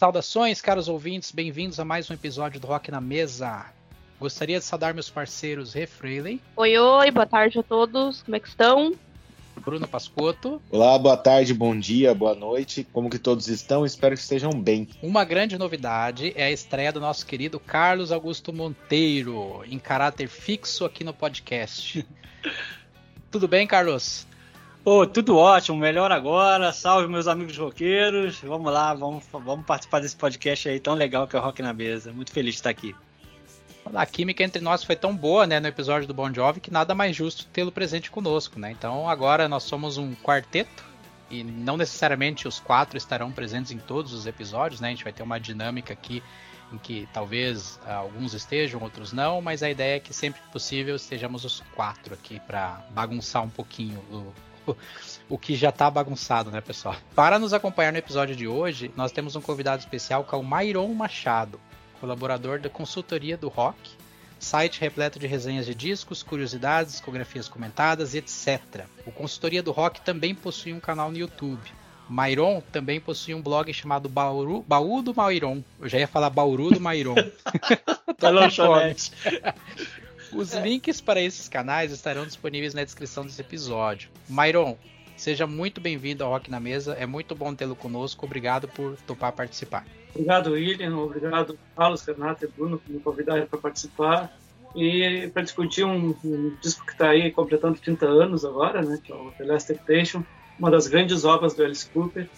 Saudações, caros ouvintes, bem-vindos a mais um episódio do Rock na Mesa. Gostaria de saudar meus parceiros Refreeley. Oi, oi, boa tarde a todos, como é que estão? Bruno Pascotto. Olá, boa tarde, bom dia, boa noite. Como que todos estão? Espero que estejam bem. Uma grande novidade é a estreia do nosso querido Carlos Augusto Monteiro, em caráter fixo aqui no podcast. Tudo bem, Carlos? Pô, tudo ótimo, melhor agora. Salve meus amigos roqueiros. Vamos lá, vamos, vamos participar desse podcast aí tão legal que é o Rock na Mesa. Muito feliz de estar aqui. A química entre nós foi tão boa, né, no episódio do Bon Jovi, que nada mais justo tê-lo presente conosco, né? Então agora nós somos um quarteto e não necessariamente os quatro estarão presentes em todos os episódios, né? A gente vai ter uma dinâmica aqui em que talvez alguns estejam, outros não, mas a ideia é que sempre que possível estejamos os quatro aqui para bagunçar um pouquinho o, o que já tá bagunçado, né, pessoal? Para nos acompanhar no episódio de hoje, nós temos um convidado especial que é o Mairon Machado, colaborador da consultoria do rock, site repleto de resenhas de discos, curiosidades, discografias comentadas, etc. O Consultoria do Rock também possui um canal no YouTube. Mairon também possui um blog chamado Bauru, Baú do Mairon. Eu já ia falar Bauru do Mairon. tá lanchonete. Os links para esses canais estarão disponíveis na descrição desse episódio. Myron, seja muito bem-vindo ao Rock na Mesa. É muito bom tê-lo conosco. Obrigado por topar participar. Obrigado, William. Obrigado, Carlos, Renato e Bruno, por me convidarem para participar. E para discutir um, um, disco que está aí completando 30 anos agora, né, que é o The Last Temptation, uma das grandes obras do Alice Cooper,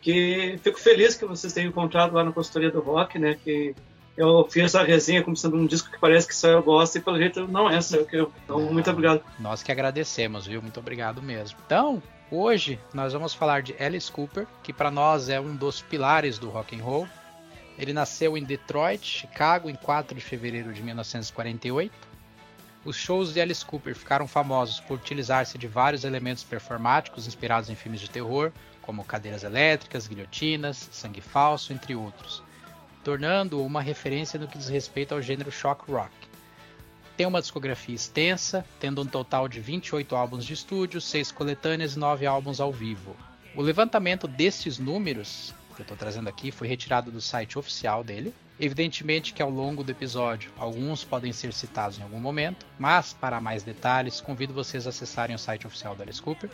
que fico feliz que vocês tenham encontrado lá na consultoria do rock, né, que eu fiz a resenha como sendo um disco que parece que só eu gosto e pelo jeito não é só eu que eu. Então, muito obrigado. Nós que agradecemos, viu? Muito obrigado mesmo. Então, hoje nós vamos falar de Alice Cooper, que para nós é um dos pilares do rock and roll. Ele nasceu em Detroit, Chicago, em 4 de fevereiro de 1948. Os shows de Alice Cooper ficaram famosos por utilizar-se de vários elementos performáticos inspirados em filmes de terror, como cadeiras elétricas, guilhotinas, sangue falso, entre outros tornando-o uma referência no que diz respeito ao gênero shock rock. Tem uma discografia extensa, tendo um total de 28 álbuns de estúdio, 6 coletâneas e 9 álbuns ao vivo. O levantamento desses números que eu estou trazendo aqui foi retirado do site oficial dele. Evidentemente que ao longo do episódio alguns podem ser citados em algum momento, mas para mais detalhes convido vocês a acessarem o site oficial da Alice Cooper,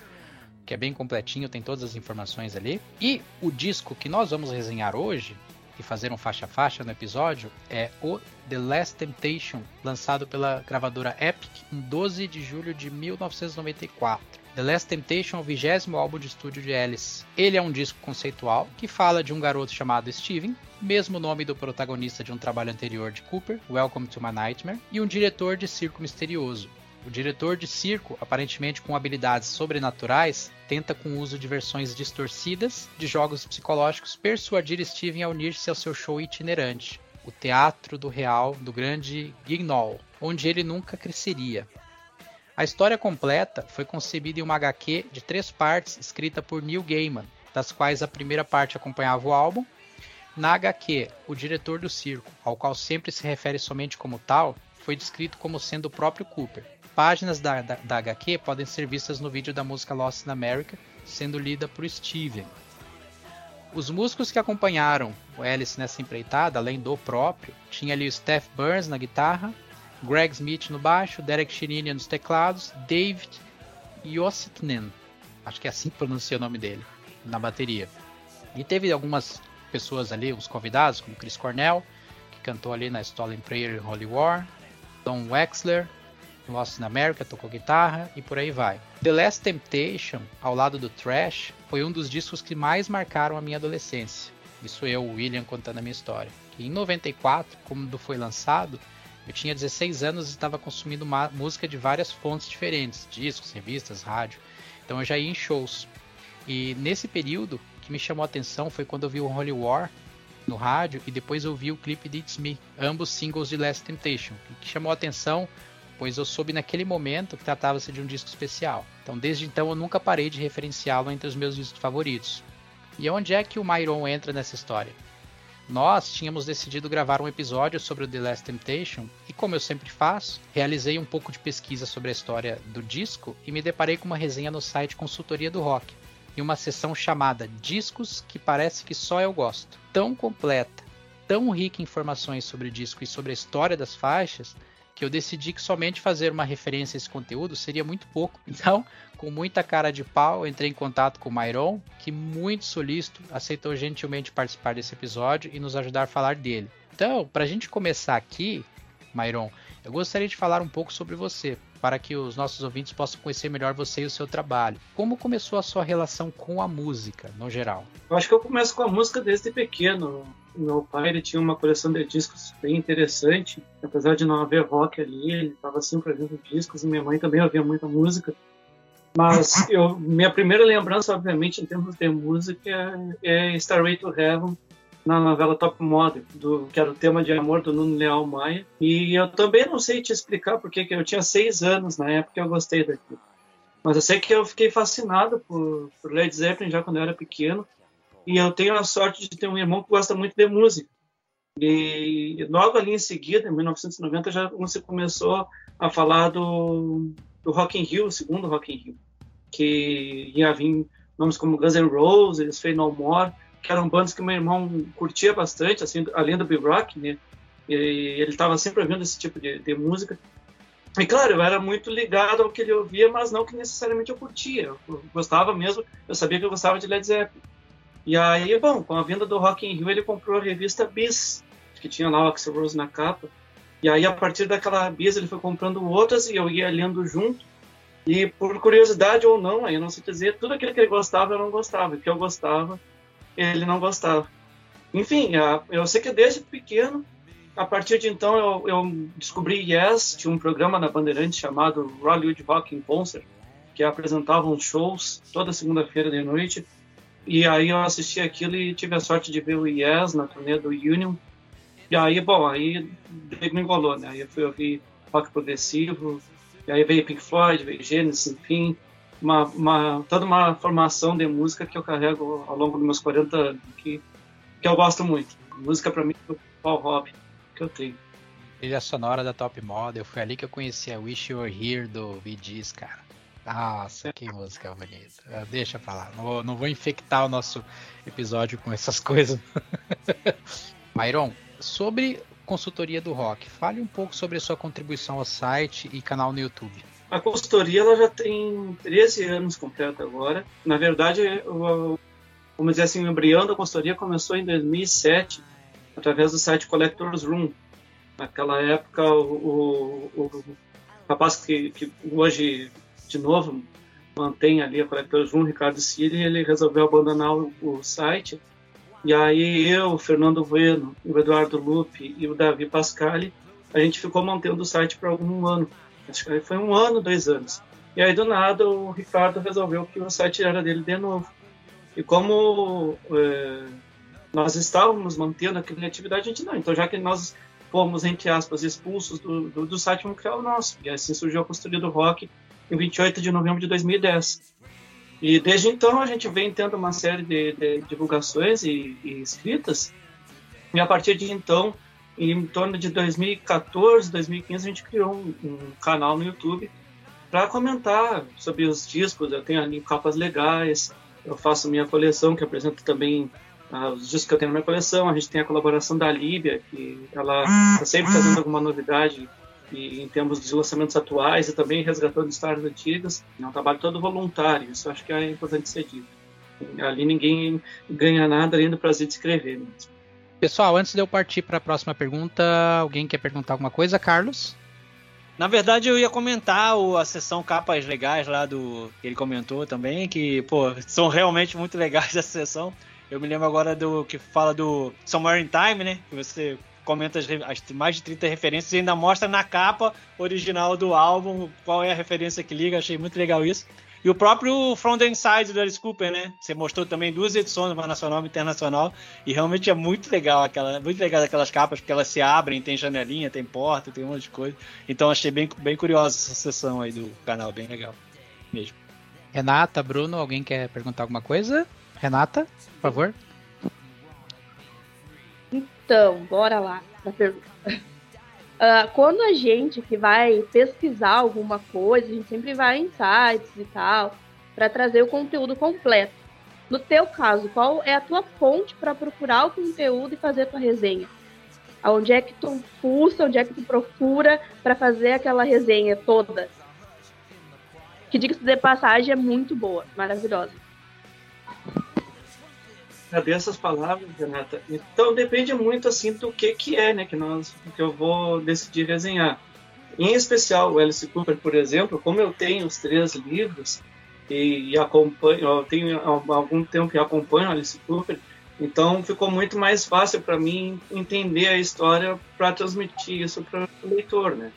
que é bem completinho, tem todas as informações ali. E o disco que nós vamos resenhar hoje e fazer um faixa faixa no episódio é o The Last Temptation, lançado pela gravadora Epic em 12 de julho de 1994. The Last Temptation é o vigésimo álbum de estúdio de Alice. Ele é um disco conceitual que fala de um garoto chamado Steven, mesmo nome do protagonista de um trabalho anterior de Cooper, Welcome to My Nightmare, e um diretor de circo misterioso, o diretor de circo, aparentemente com habilidades sobrenaturais, tenta com o uso de versões distorcidas de jogos psicológicos persuadir Steven a unir-se ao seu show itinerante, o Teatro do Real do Grande Guignol, onde ele nunca cresceria. A história completa foi concebida em uma HQ de três partes escrita por Neil Gaiman, das quais a primeira parte acompanhava o álbum. Na HQ, o diretor do circo, ao qual sempre se refere somente como tal, foi descrito como sendo o próprio Cooper páginas da, da, da HQ podem ser vistas no vídeo da música Lost in America, sendo lida por Steven. Os músicos que acompanharam o Alice nessa empreitada, além do próprio, tinha ali o Steph Burns na guitarra, Greg Smith no baixo, Derek Shininian nos teclados, David Yossitnen, acho que é assim que pronuncia o nome dele, na bateria. E teve algumas pessoas ali, uns convidados, como Chris Cornell, que cantou ali na Stolen Prayer e Holy War, Don Wexler, Lost in America tocou guitarra e por aí vai. The Last Temptation, ao lado do Trash, foi um dos discos que mais marcaram a minha adolescência. Isso eu, William, contando a minha história. Em 94, quando foi lançado, eu tinha 16 anos e estava consumindo música de várias fontes diferentes, discos, revistas, rádio. Então eu já ia em shows. E nesse período, o que me chamou a atenção foi quando eu vi o Holy War no rádio e depois eu vi o clipe de It's Me, ambos singles de Last Temptation. O que chamou a atenção pois eu soube naquele momento que tratava-se de um disco especial. Então, desde então, eu nunca parei de referenciá-lo entre os meus discos favoritos. E onde é que o Myron entra nessa história? Nós tínhamos decidido gravar um episódio sobre o The Last Temptation e, como eu sempre faço, realizei um pouco de pesquisa sobre a história do disco e me deparei com uma resenha no site Consultoria do Rock, em uma sessão chamada Discos que parece que só eu gosto. Tão completa, tão rica em informações sobre o disco e sobre a história das faixas, que eu decidi que somente fazer uma referência a esse conteúdo seria muito pouco. Então, com muita cara de pau, entrei em contato com o Myron, que muito solícito aceitou gentilmente participar desse episódio e nos ajudar a falar dele. Então, para a gente começar aqui, Myron, eu gostaria de falar um pouco sobre você, para que os nossos ouvintes possam conhecer melhor você e o seu trabalho. Como começou a sua relação com a música, no geral? Eu acho que eu começo com a música desde pequeno. Meu pai ele tinha uma coleção de discos bem interessante, apesar de não haver rock ali, ele estava sempre ouvindo discos, e minha mãe também ouvia muita música. Mas eu, minha primeira lembrança, obviamente, em termos de música, é, é Starway to Heaven, na novela Top Model, do, que era o tema de amor do Nuno Leal Maia. E eu também não sei te explicar porque que eu tinha seis anos na época e eu gostei daquilo. Mas eu sei que eu fiquei fascinado por, por Led Zeppelin já quando eu era pequeno. E eu tenho a sorte de ter um irmão que gosta muito de música. E logo ali em seguida, em 1990, já se começou a falar do, do Rock in Rio, o segundo Rock in Rio, que ia vir nomes como Guns N' Roses, Faith No More, que eram bandas que meu irmão curtia bastante, assim, além do Big Rock, né? E ele estava sempre ouvindo esse tipo de, de, música. E claro, eu era muito ligado ao que ele ouvia, mas não que necessariamente eu curtia. Eu gostava mesmo, eu sabia que eu gostava de Led Zeppelin. E aí, bom, com a vinda do Rock in Rio, ele comprou a revista Bis, que tinha lá o Axel Rose na capa. E aí, a partir daquela Bis, ele foi comprando outras e eu ia lendo junto. E por curiosidade ou não, aí eu não sei dizer, tudo aquilo que ele gostava eu não gostava. O que eu gostava ele não gostava. Enfim, eu sei que desde pequeno, a partir de então, eu, eu descobri Yes, tinha um programa na Bandeirantes chamado Hollywood Rock in Concert, que apresentavam shows toda segunda-feira de noite. E aí eu assisti aquilo e tive a sorte de ver o Yes na turnê do Union. E aí, bom, aí me engolou, né? Aí eu fui ouvir rock progressivo, e aí veio Pink Floyd, veio Genesis, enfim uma, uma, toda uma formação de música que eu carrego ao longo dos meus 40 anos, que, que eu gosto muito. Música para mim é o principal hobby que eu tenho. Trilha sonora da Top Model, foi ali que eu conheci a Wish You Were Here do Gees, cara. Nossa, que música bonita. Ah, deixa pra lá, não vou, não vou infectar o nosso episódio com essas coisas. Myron, sobre consultoria do rock, fale um pouco sobre a sua contribuição ao site e canal no YouTube. A consultoria ela já tem 13 anos completo agora. Na verdade, vamos dizer assim, o embrião da consultoria começou em 2007, através do site Collectors Room. Naquela época, o, o, o rapaz que, que, hoje, de novo, mantém ali a Collectors Room, Ricardo Siri, ele resolveu abandonar o, o site. E aí eu, Fernando Bueno, o Eduardo Lupe e o Davi Pascali, a gente ficou mantendo o site por algum ano. Acho que foi um ano, dois anos. E aí, do nada, o Ricardo resolveu que o site era dele de novo. E como é, nós estávamos mantendo a criatividade, a gente não. Então, já que nós fomos, entre aspas, expulsos do, do, do site, vamos criar o nosso. E assim surgiu a Consultoria do Rock em 28 de novembro de 2010. E desde então a gente vem tendo uma série de, de divulgações e, e escritas. E a partir de então em torno de 2014, 2015, a gente criou um, um canal no YouTube para comentar sobre os discos. Eu tenho ali capas legais, eu faço minha coleção, que apresento também uh, os discos que eu tenho na minha coleção. A gente tem a colaboração da Líbia, que ela está sempre trazendo alguma novidade e, em termos dos lançamentos atuais e também resgatando histórias antigas. É um trabalho todo voluntário, isso acho que é importante ser dito. Ali ninguém ganha nada além do prazer de escrever mesmo. Pessoal, antes de eu partir para a próxima pergunta, alguém quer perguntar alguma coisa, Carlos? Na verdade, eu ia comentar a sessão capas legais lá do que ele comentou também, que pô, são realmente muito legais essa sessão. Eu me lembro agora do que fala do Somewhere in Time, né? Que você comenta as, as, mais de 30 referências e ainda mostra na capa original do álbum qual é a referência que liga. Achei muito legal isso. E o próprio From the Inside do Alice Cooper, né? Você mostrou também duas edições, uma nacional e internacional, e realmente é muito legal aquela, muito legal aquelas capas, porque elas se abrem, tem janelinha, tem porta, tem um monte de coisa. Então achei bem, bem curiosa essa sessão aí do canal, bem legal mesmo. Renata, Bruno, alguém quer perguntar alguma coisa? Renata, por favor. Então, bora lá na pergunta. Uh, quando a gente que vai pesquisar alguma coisa, a gente sempre vai em sites e tal, para trazer o conteúdo completo. No teu caso, qual é a tua fonte para procurar o conteúdo e fazer a tua resenha? Onde é que tu pulsa, onde é que tu procura para fazer aquela resenha toda? Que diga-se de passagem é muito boa, maravilhosa. Essas palavras, Renata? Então depende muito assim do que que é, né, que nós que eu vou decidir resenhar. Em especial o Alice Cooper, por exemplo, como eu tenho os três livros e, e acompanho, eu tenho algum tempo que acompanho Alice Cooper, então ficou muito mais fácil para mim entender a história para transmitir isso para o leitor, né?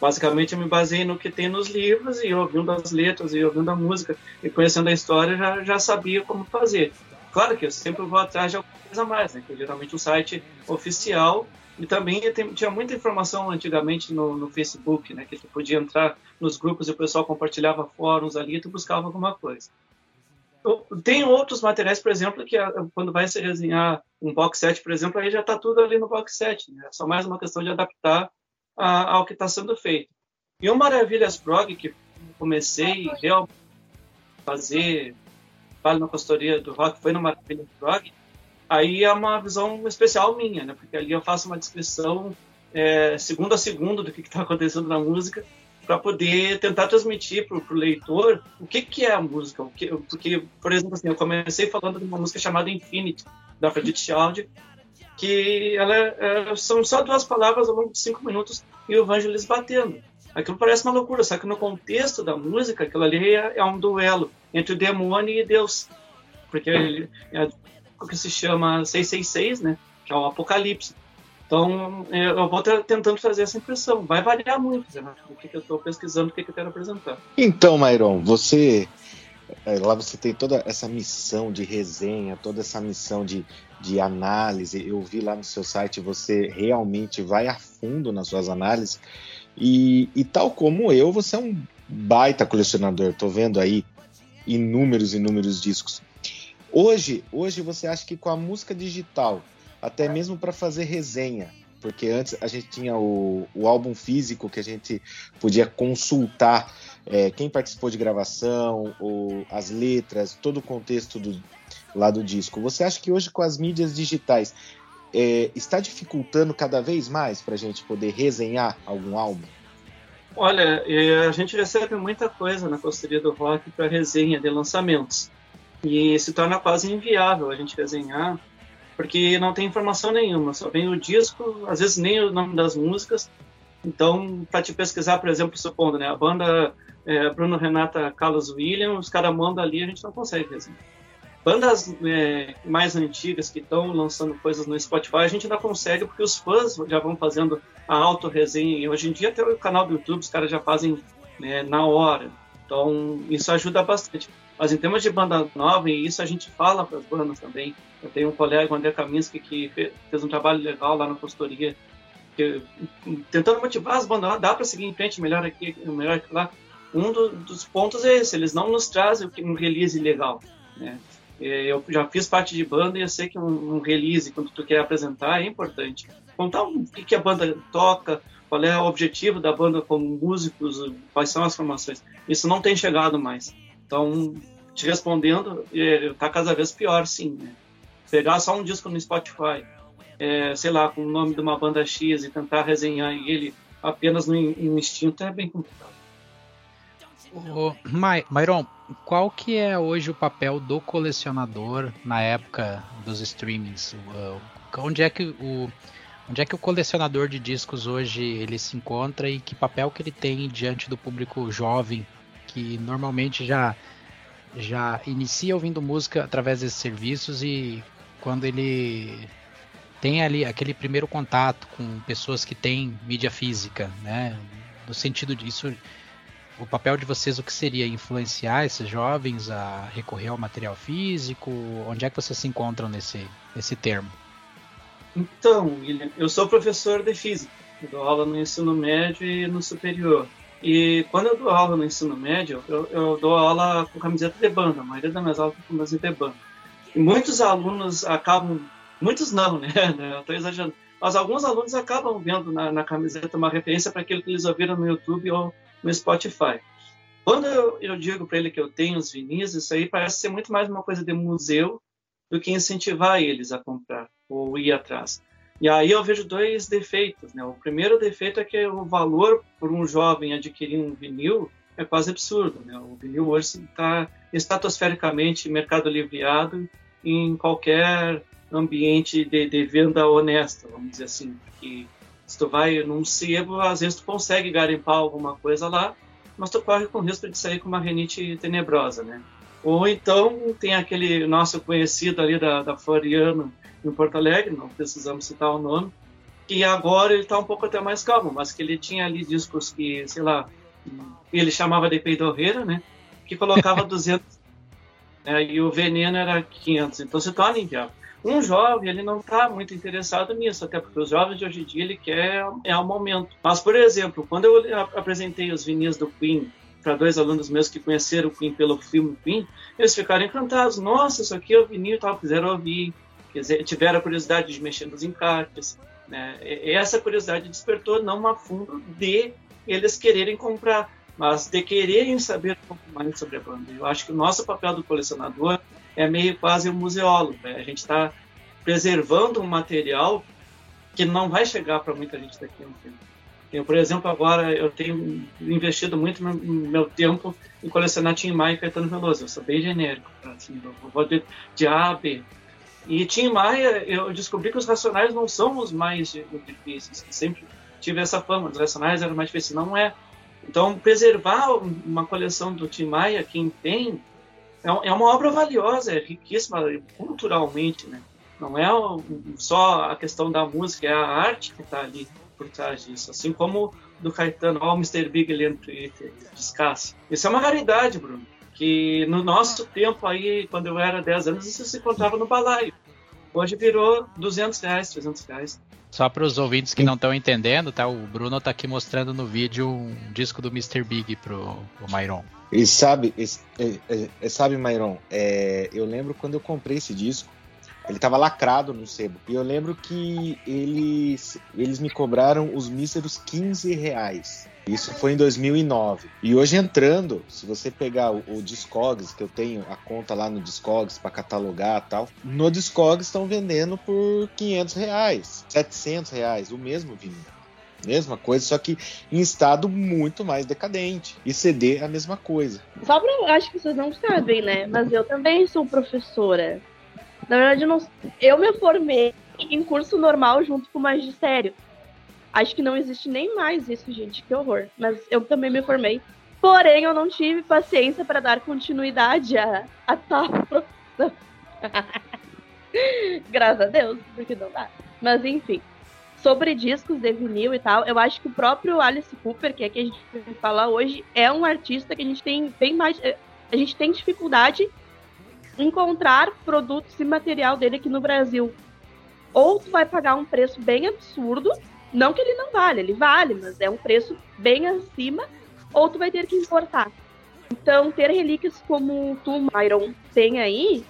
Basicamente eu me baseei no que tem nos livros e ouvindo as letras e ouvindo a música e conhecendo a história já, já sabia como fazer. Claro que eu sempre vou atrás de alguma coisa a mais, né? Que geralmente o site oficial e também tinha muita informação antigamente no, no, Facebook, né? Que tu podia entrar nos grupos e o pessoal compartilhava fóruns ali e tu buscava alguma coisa. Tem outros materiais, por exemplo, que quando vai se resenhar um box set, por exemplo, aí já está tudo ali no box set. Né? É só mais uma questão de adaptar a, ao que está sendo feito. E o Maravilhas Prog, que comecei realmente a fazer trabalho na consultoria do rock foi no Maravilha Prog, aí é uma visão especial minha, né? Porque ali eu faço uma descrição é, segundo a segundo do que está acontecendo na música para poder tentar transmitir para o leitor o que, que é a música. O que, porque, por exemplo, assim, eu comecei falando de uma música chamada Infinity, da Afrodite Child, que ela é, são só duas palavras ao longo de cinco minutos e o Vangelis batendo. Aquilo parece uma loucura, só que no contexto da música, aquilo ali é, é um duelo entre o demônio e Deus. Porque ele, é o que se chama 666, né? Que é o Apocalipse. Então, eu vou tentando fazer essa impressão. Vai variar muito, né? O que, que eu estou pesquisando, o que, que eu quero apresentar. Então, Mairon, você. É, lá você tem toda essa missão de resenha, toda essa missão de, de análise. Eu vi lá no seu site, você realmente vai a fundo nas suas análises. E, e tal como eu, você é um baita colecionador. Tô vendo aí inúmeros, inúmeros discos. Hoje, hoje você acha que com a música digital, até mesmo para fazer resenha, porque antes a gente tinha o, o álbum físico que a gente podia consultar é, quem participou de gravação, ou as letras, todo o contexto do, lá do disco. Você acha que hoje com as mídias digitais é, está dificultando cada vez mais para a gente poder resenhar algum álbum? Olha, a gente recebe muita coisa na consultoria do rock para resenha de lançamentos. E se torna quase inviável a gente resenhar, porque não tem informação nenhuma, só vem o disco, às vezes nem o nome das músicas. Então, para te pesquisar, por exemplo, supondo, né, a banda é, Bruno Renata Carlos William, os caras mandam ali, a gente não consegue resenhar bandas é, mais antigas que estão lançando coisas no Spotify, a gente ainda consegue porque os fãs já vão fazendo a auto-resenha. E hoje em dia, até o canal do YouTube, os caras já fazem né, na hora. Então, isso ajuda bastante. Mas em termos de banda nova, e isso a gente fala para as bandas também. Eu tenho um colega, o André Kaminski, que fez um trabalho legal lá na consultoria, que, tentando motivar as bandas, ah, dá para seguir em frente, melhor aqui, melhor aqui lá. Um do, dos pontos é esse, eles não nos trazem um release legal. Né? É, eu já fiz parte de banda e eu sei que um, release, quando tu quer apresentar, é importante. Contar o que, a banda toca, qual é o objetivo da banda como músicos, quais são as formações. Isso não tem chegado mais. Então, te respondendo, está é, cada vez pior, sim. Né? Pegar só um disco no Spotify, é, sei lá, com o nome de uma banda X e tentar resenhar ele apenas no instinto é bem complicado. O Myron, qual que é hoje o papel do colecionador na época dos streamings? Onde é que o onde é que o colecionador de discos hoje ele se encontra e que papel que ele tem diante do público jovem que normalmente já já inicia ouvindo música através desses serviços e quando ele tem ali aquele primeiro contato com pessoas que têm mídia física, né? No sentido disso, o papel de vocês o que seria influenciar esses jovens a recorrer ao material físico? Onde é que vocês se encontram nesse, nesse termo? Então, William, eu sou professor de física, eu dou aula no ensino médio e no superior. E quando eu dou aula no ensino médio, eu, eu dou aula com camiseta de banda, a maioria das minhas aulas com camiseta de banda. E muitos alunos acabam, muitos não, né? Eu estou exagerando, mas alguns alunos acabam vendo na, na camiseta uma referência para aquilo que eles ouviram no YouTube ou no Spotify. Quando eu, eu digo para ele que eu tenho os vinis, isso aí parece ser muito mais uma coisa de museu do que incentivar eles a comprar ou ir atrás. E aí eu vejo dois defeitos. Né? O primeiro defeito é que o valor por um jovem adquirir um vinil é quase absurdo. Né? O vinil hoje está estratosfericamente mercado livreado em qualquer ambiente de, de, venda honesta, vamos dizer assim. Tu vai num sebo, às vezes tu consegue garimpar alguma coisa lá, mas tu corre com o risco de sair com uma renite tenebrosa, né? Ou então tem aquele nosso conhecido ali da, da Floriano em Porto Alegre, não precisamos citar o nome, que agora ele está um pouco até mais calmo, mas que ele tinha ali discos que, sei lá, ele chamava de peidorreira, né? Que colocava 200 né, e o veneno era 500. Então se torna inviável. Um jovem, ele não está muito interessado nisso, até porque os jovens de hoje em dia, ele quer é o momento. Mas, por exemplo, quando eu apresentei os vinis do Queen para dois alunos meus que conheceram o Queen pelo filme Queen, eles ficaram encantados. Nossa, isso aqui é o vinil e tal, quiseram ouvir. Quer dizer, tiveram a curiosidade de mexer nos encartes. Né? Essa curiosidade despertou não a fundo de eles quererem comprar, mas de quererem saber um pouco mais sobre a banda. Eu acho que o nosso papel do colecionador é meio quase um museólogo. Né? A gente está preservando um material que não vai chegar para muita gente daqui a um tempo. Eu, por exemplo, agora eu tenho investido muito no meu tempo em colecionar Tim Maia e Caetano Veloso. Eu sou bem genérico, assim, eu vou de, de A a B. E Tim Maia, eu descobri que os Racionais não são os mais difíceis. Sempre tive essa fama, os Racionais eram mais difíceis. Não é. Então, preservar uma coleção do Tim Maia, quem tem, é, é uma obra valiosa, é riquíssima culturalmente, né? Não é só a questão da música, é a arte que está ali por trás disso. Assim como do Caetano, ó, oh, Mr. Big lendo Twitter, descasse. Isso é uma raridade, Bruno. Que no nosso tempo aí, quando eu era 10 anos, isso se encontrava no balaio. Hoje virou 200 reais, 300 reais. Só para os ouvintes que não estão entendendo, tá? O Bruno está aqui mostrando no vídeo um disco do Mr. Big pro, pro Myron. E sabe, é, é, sabe, Myron, é, eu lembro quando eu comprei esse disco, ele estava lacrado no sebo. E eu lembro que eles, eles me cobraram os míseros 15 reais. Isso foi em 2009. E hoje entrando, se você pegar o, o Discogs, que eu tenho a conta lá no Discogs para catalogar tal, no Discogs estão vendendo por 500 reais, 700 reais, o mesmo vinho. Mesma coisa, só que em estado muito mais decadente. E CD é a mesma coisa. Só pra. Acho que vocês não sabem, né? Mas eu também sou professora. Na verdade, eu, não, eu me formei em curso normal junto com magistério. Acho que não existe nem mais isso, gente. Que horror. Mas eu também me formei. Porém, eu não tive paciência para dar continuidade a, a tal profissão. Graças a Deus, porque não dá. Mas enfim sobre discos de vinil e tal, eu acho que o próprio Alice Cooper, que é que a gente vai falar hoje, é um artista que a gente tem bem mais. Eh, a gente tem dificuldade em encontrar produtos e material dele aqui no Brasil. Ou tu vai pagar um preço bem absurdo, não que ele não vale, ele vale, mas é um preço bem acima, ou tu vai ter que importar. Então, ter relíquias como tu, Myron, tem aí,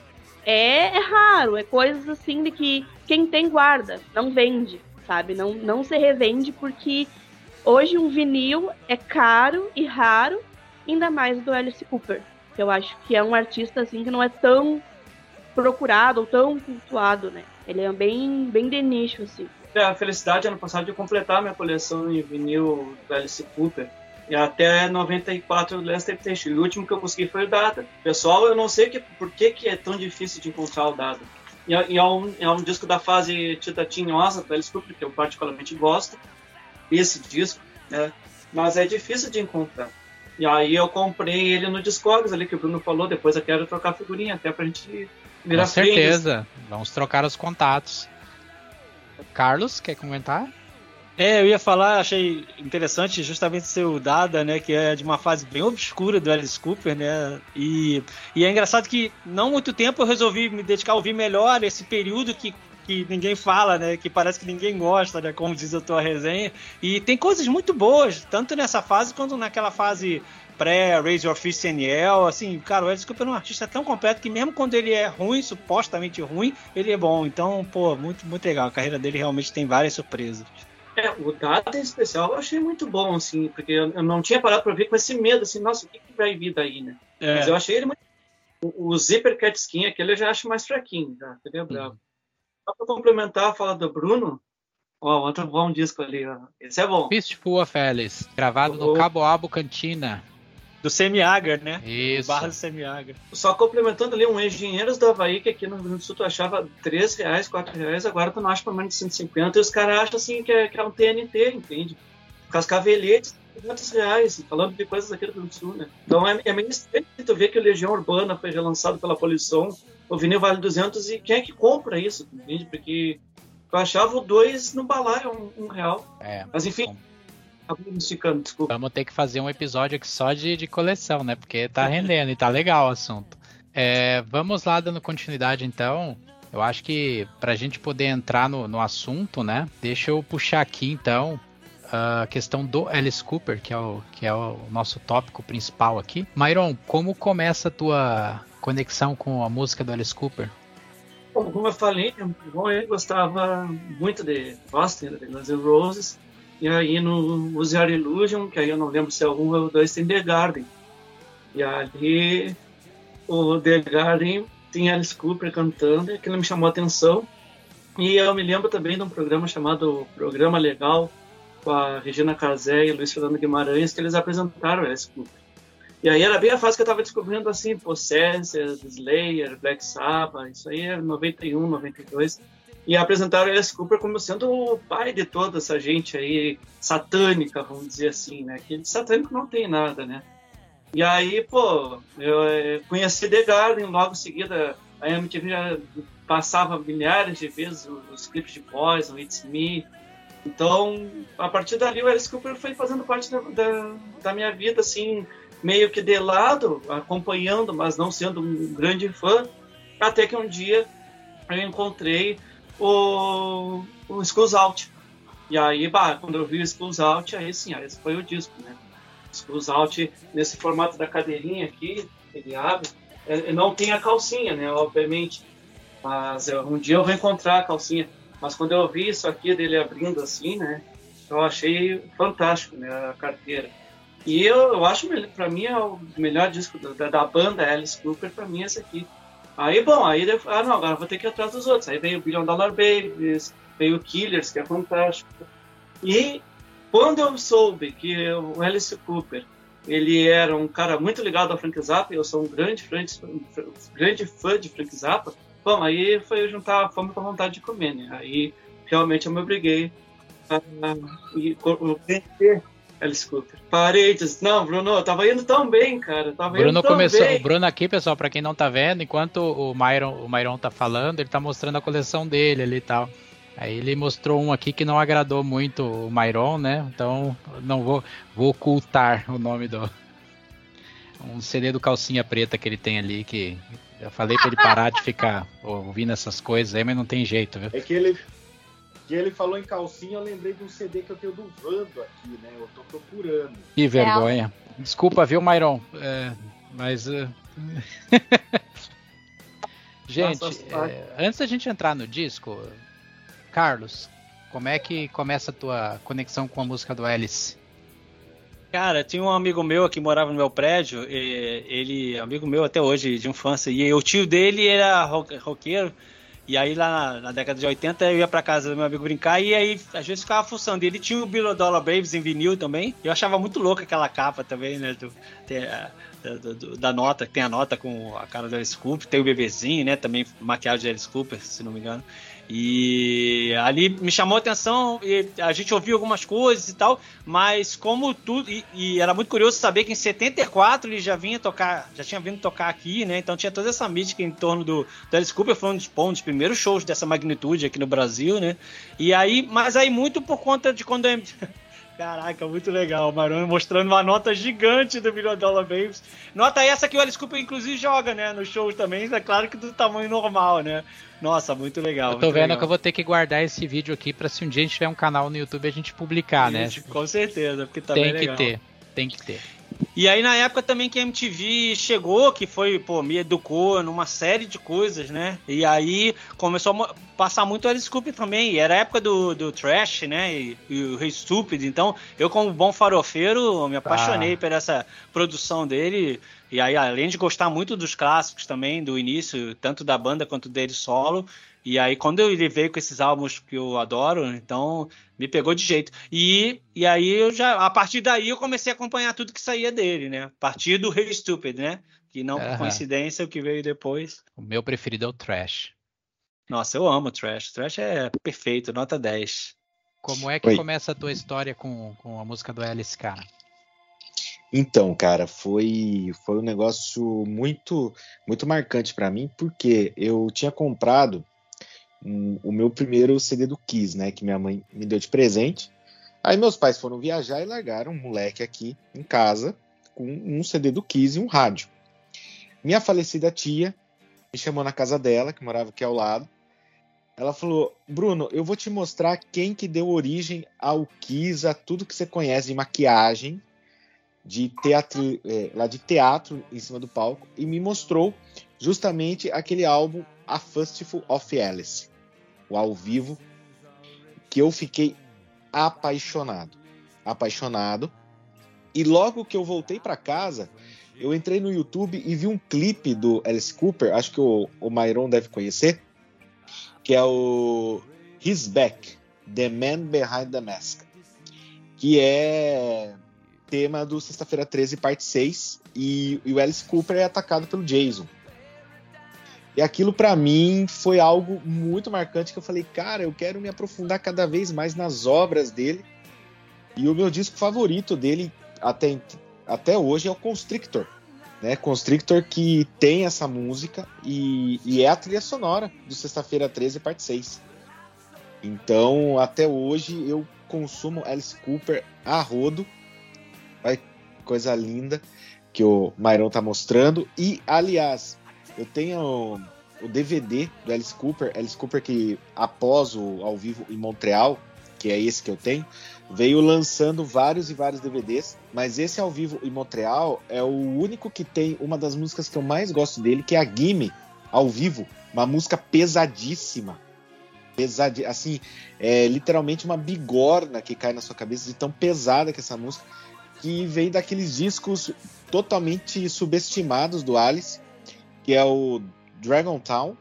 é, é raro, é coisas assim de que quem tem guarda, não vende sabe? Não, não se revende porque hoje um vinil é caro e raro, ainda mais do Alice Cooper, que eu acho que é um artista assim que não é tão procurado ou tão cultuado, né? Ele é bem, bem de nicho, assim. É, a felicidade ano passado de completar minha coleção em vinil do Alice Cooper. E até 94 do Lester Temptation. O último que eu consegui foi o Dada. Pessoal, eu não sei que, por que, que é tão difícil de encontrar o Dada. E, é, e é, um, é um disco da fase Tita Tinhosa do Alice Cooper, que eu particularmente gosto, esse disco, né? Mas é difícil de encontrar. E aí eu comprei ele no Discogs ali, que o Bruno falou, depois eu quero trocar figurinha, até pra gente virar Com certeza, vamos trocar os contatos. Carlos, quer comentar? É, eu ia falar, achei interessante justamente ser o Dada, né, que é de uma fase bem obscura do Alice Cooper, né, e, e é engraçado que não muito tempo eu resolvi me dedicar a ouvir melhor esse período que que ninguém fala, né? Que parece que ninguém gosta, né? Como diz a tua resenha. E tem coisas muito boas, tanto nessa fase quanto naquela fase pré-Raise Your Fist NL, assim, cara, o Alice Cooper é um artista tão completo que mesmo quando ele é ruim, supostamente ruim, ele é bom. Então, pô, muito, muito legal. A carreira dele realmente tem várias surpresas. É, o dado em especial eu achei muito bom, assim, porque eu, eu não tinha parado para ver com esse medo, assim, nossa, o que, que vai vir daí, né? É. Mas eu achei ele muito. O, o Zipper Cat Skin, aquele eu já acho mais fraquinho, tá? Ele é bravo. Uhum. Só para complementar a fala do Bruno, ó, outro bom disco ali, ó. Esse é bom. Fistful of Alice, gravado no Cabo Abo Cantina. Do Semiagar, né? Isso. Barra do Semiagar. Só complementando ali, um Engenheiros do Havaí, que aqui no Rio Grande do Sul tu achava 3 reais, 4 reais, agora tu não acha por menos de 150, e os caras acham assim que é, que é um TNT, entende? Com as caveletes, 200 reais, falando de coisas aqui do Rio Grande do Sul, né? Então é, é meio estranho tu ver que o Legião Urbana foi relançado pela Poluição, o Vinil Vale 200, e quem é que compra isso, entende? Porque eu achava o 2 no balaio, um, um real. É, Mas enfim, esticando, desculpa. Vamos ter que fazer um episódio aqui só de, de coleção, né? Porque tá rendendo e tá legal o assunto. É, vamos lá dando continuidade então. Eu acho que pra gente poder entrar no, no assunto, né? Deixa eu puxar aqui então a questão do Alice Cooper, que é o, que é o nosso tópico principal aqui. Myron, como começa a tua conexão com a música do Alice Cooper? Bom, como eu falei, eu gostava muito de Boston, de Guns N' Roses. E aí no Use Your Illusion, que aí eu não lembro se é um ou dois, tem The Garden. E ali o The Garden tem Alice Cooper cantando, e aquilo me chamou a atenção. E eu me lembro também de um programa chamado Programa Legal, com a Regina Casé e Luiz Fernando Guimarães, que eles apresentaram Alice Cooper. E aí era bem a fase que eu estava descobrindo assim, Possessed, Slayer, Black Sabbath, isso aí era 91, 92 e apresentaram Alice Cooper como sendo o pai de toda essa gente aí satânica, vamos dizer assim, né? Que de satânico não tem nada, né? E aí, pô, eu eh, conheci The Garden, logo em seguida a MTV já passava milhares de vezes os, clipes de Poison, It's Me. Então, a partir dali, o Alice Cooper foi fazendo parte da, da, da minha vida, assim, meio que de lado, acompanhando, mas não sendo um grande fã, até que um dia eu encontrei o, o Out. E aí, bah, quando eu vi o Skulls Out, aí sim, aí esse foi o disco, né? Out, nesse formato da cadeirinha aqui, ele abre, é, não tem a calcinha, né, obviamente. Mas eu, um dia eu vou encontrar a calcinha. Mas quando eu vi isso aqui dele abrindo assim, né, eu achei fantástico, né, a carteira. E eu, eu acho, para mim, é o melhor disco da, da banda Alice Cooper, para mim, é esse aqui. Aí, bom, aí ah não, agora vou ter que ir atrás dos outros. Aí veio o Billion Dollar Babies, veio o Killers, que é fantástico. E quando eu soube que o Alice Cooper ele era um cara muito ligado ao Frank Zappa, eu sou um grande, grande, grande fã de Frank Zappa, bom, aí foi juntar a fome com a vontade de comer, né? Aí realmente eu me obriguei a, a, a, Alice Cooper. Paredes. Não, Bruno, tava indo tão bem, cara. Tava Bruno indo tão começou, bem. O Bruno aqui, pessoal, para quem não tá vendo, enquanto o Myron, o Myron tá falando, ele tá mostrando a coleção dele ali e tal. Aí ele mostrou um aqui que não agradou muito o Myron, né? Então não vou, vou ocultar o nome do. Um CD do calcinha preta que ele tem ali, que eu falei pra ele parar de ficar ouvindo essas coisas aí, mas não tem jeito, viu? É que ele, que ele falou em calcinha, eu lembrei de um CD que eu tenho do Vando aqui, né? Eu tô procurando. Que vergonha. Desculpa, viu, Myron? É, mas. Uh... gente, é, antes da gente entrar no disco, Carlos, como é que começa a tua conexão com a música do Alice? Cara, tinha um amigo meu que morava no meu prédio, ele, amigo meu até hoje, de infância, e o tio dele era roqueiro, e aí lá na, na, década de 80 eu ia pra casa do meu amigo brincar e aí às vezes ficava fuçando. Ele tinha o Billion Dollar Babies em vinil também. Eu achava muito louco aquela capa também, né? Do, da nota, tem a nota com a cara do Alice Cooper, tem o bebezinho, né? Também maquiagem de Alice Cooper, se não me engano. E ali me chamou a atenção e a gente ouviu algumas coisas e tal, mas como tudo. E, e, era muito curioso saber que em 74 ele já vinha tocar, já tinha vindo tocar aqui, né? Então tinha toda essa mística em torno do, do Alice Cooper, foi um dos, um dos primeiros shows dessa magnitude aqui no Brasil, né? E aí, mas aí muito por conta de quando. Caraca, muito legal. O Maroni mostrando uma nota gigante do Million Dollar Babies. Nota essa que o Alice Cooper, inclusive, joga, né? No show também. É claro que do tamanho normal, né? Nossa, muito legal. Eu tô vendo legal. que eu vou ter que guardar esse vídeo aqui pra se um dia a gente tiver um canal no YouTube a gente publicar, Isso, né? Com certeza, porque tá Tem que ter, tem que ter. E aí na época também que a MTV chegou, que foi, pô, me educou numa série de coisas, né? E aí começou a passar muito Alice Cooper também. E era a época do, do Trash, né? E, e o Rei Stúpido. Então, eu como bom farofeiro, me apaixonei ah. por essa produção dele. E aí, além de gostar muito dos clássicos também, do início, tanto da banda quanto dele solo, e aí, quando ele veio com esses álbuns que eu adoro, então me pegou de jeito. E, e aí, eu já, a partir daí, eu comecei a acompanhar tudo que saía dele, né? A partir do Hey Stupid, né? Que não por coincidência, o que veio depois. O meu preferido é o Trash. Nossa, eu amo Trash. Trash é perfeito, nota 10. Como é que Oi. começa a tua história com, com a música do Alice, cara? Então, cara, foi foi um negócio muito muito marcante para mim, porque eu tinha comprado o meu primeiro CD do Kiss, né? Que minha mãe me deu de presente. Aí meus pais foram viajar e largaram um moleque aqui em casa com um CD do Kiss e um rádio. Minha falecida tia me chamou na casa dela, que morava aqui ao lado. Ela falou: Bruno, eu vou te mostrar quem que deu origem ao Kiss, a tudo que você conhece de maquiagem, de teatro, é, lá de teatro em cima do palco, e me mostrou justamente aquele álbum A Festival of Alice o ao vivo, que eu fiquei apaixonado. Apaixonado. E logo que eu voltei para casa, eu entrei no YouTube e vi um clipe do Alice Cooper, acho que o, o Myron deve conhecer, que é o His Back, The Man Behind the Mask, que é tema do Sexta-feira 13, parte 6, e, e o Alice Cooper é atacado pelo Jason. E aquilo para mim foi algo muito marcante que eu falei, cara, eu quero me aprofundar cada vez mais nas obras dele. E o meu disco favorito dele até, até hoje é o Constrictor. Né? Constrictor que tem essa música e, e é a trilha sonora do Sexta-feira 13, parte 6. Então, até hoje eu consumo Alice Cooper a rodo. Vai, coisa linda que o Myron tá mostrando. E, aliás, eu tenho o DVD do Alice Cooper, Alice Cooper que após o ao vivo em Montreal, que é esse que eu tenho, veio lançando vários e vários DVDs, mas esse ao vivo em Montreal é o único que tem uma das músicas que eu mais gosto dele, que é a Gimme, ao vivo, uma música pesadíssima. Pesadi assim, é literalmente uma bigorna que cai na sua cabeça de tão pesada que é essa música, que vem daqueles discos totalmente subestimados do Alice, que é o Dragon Town,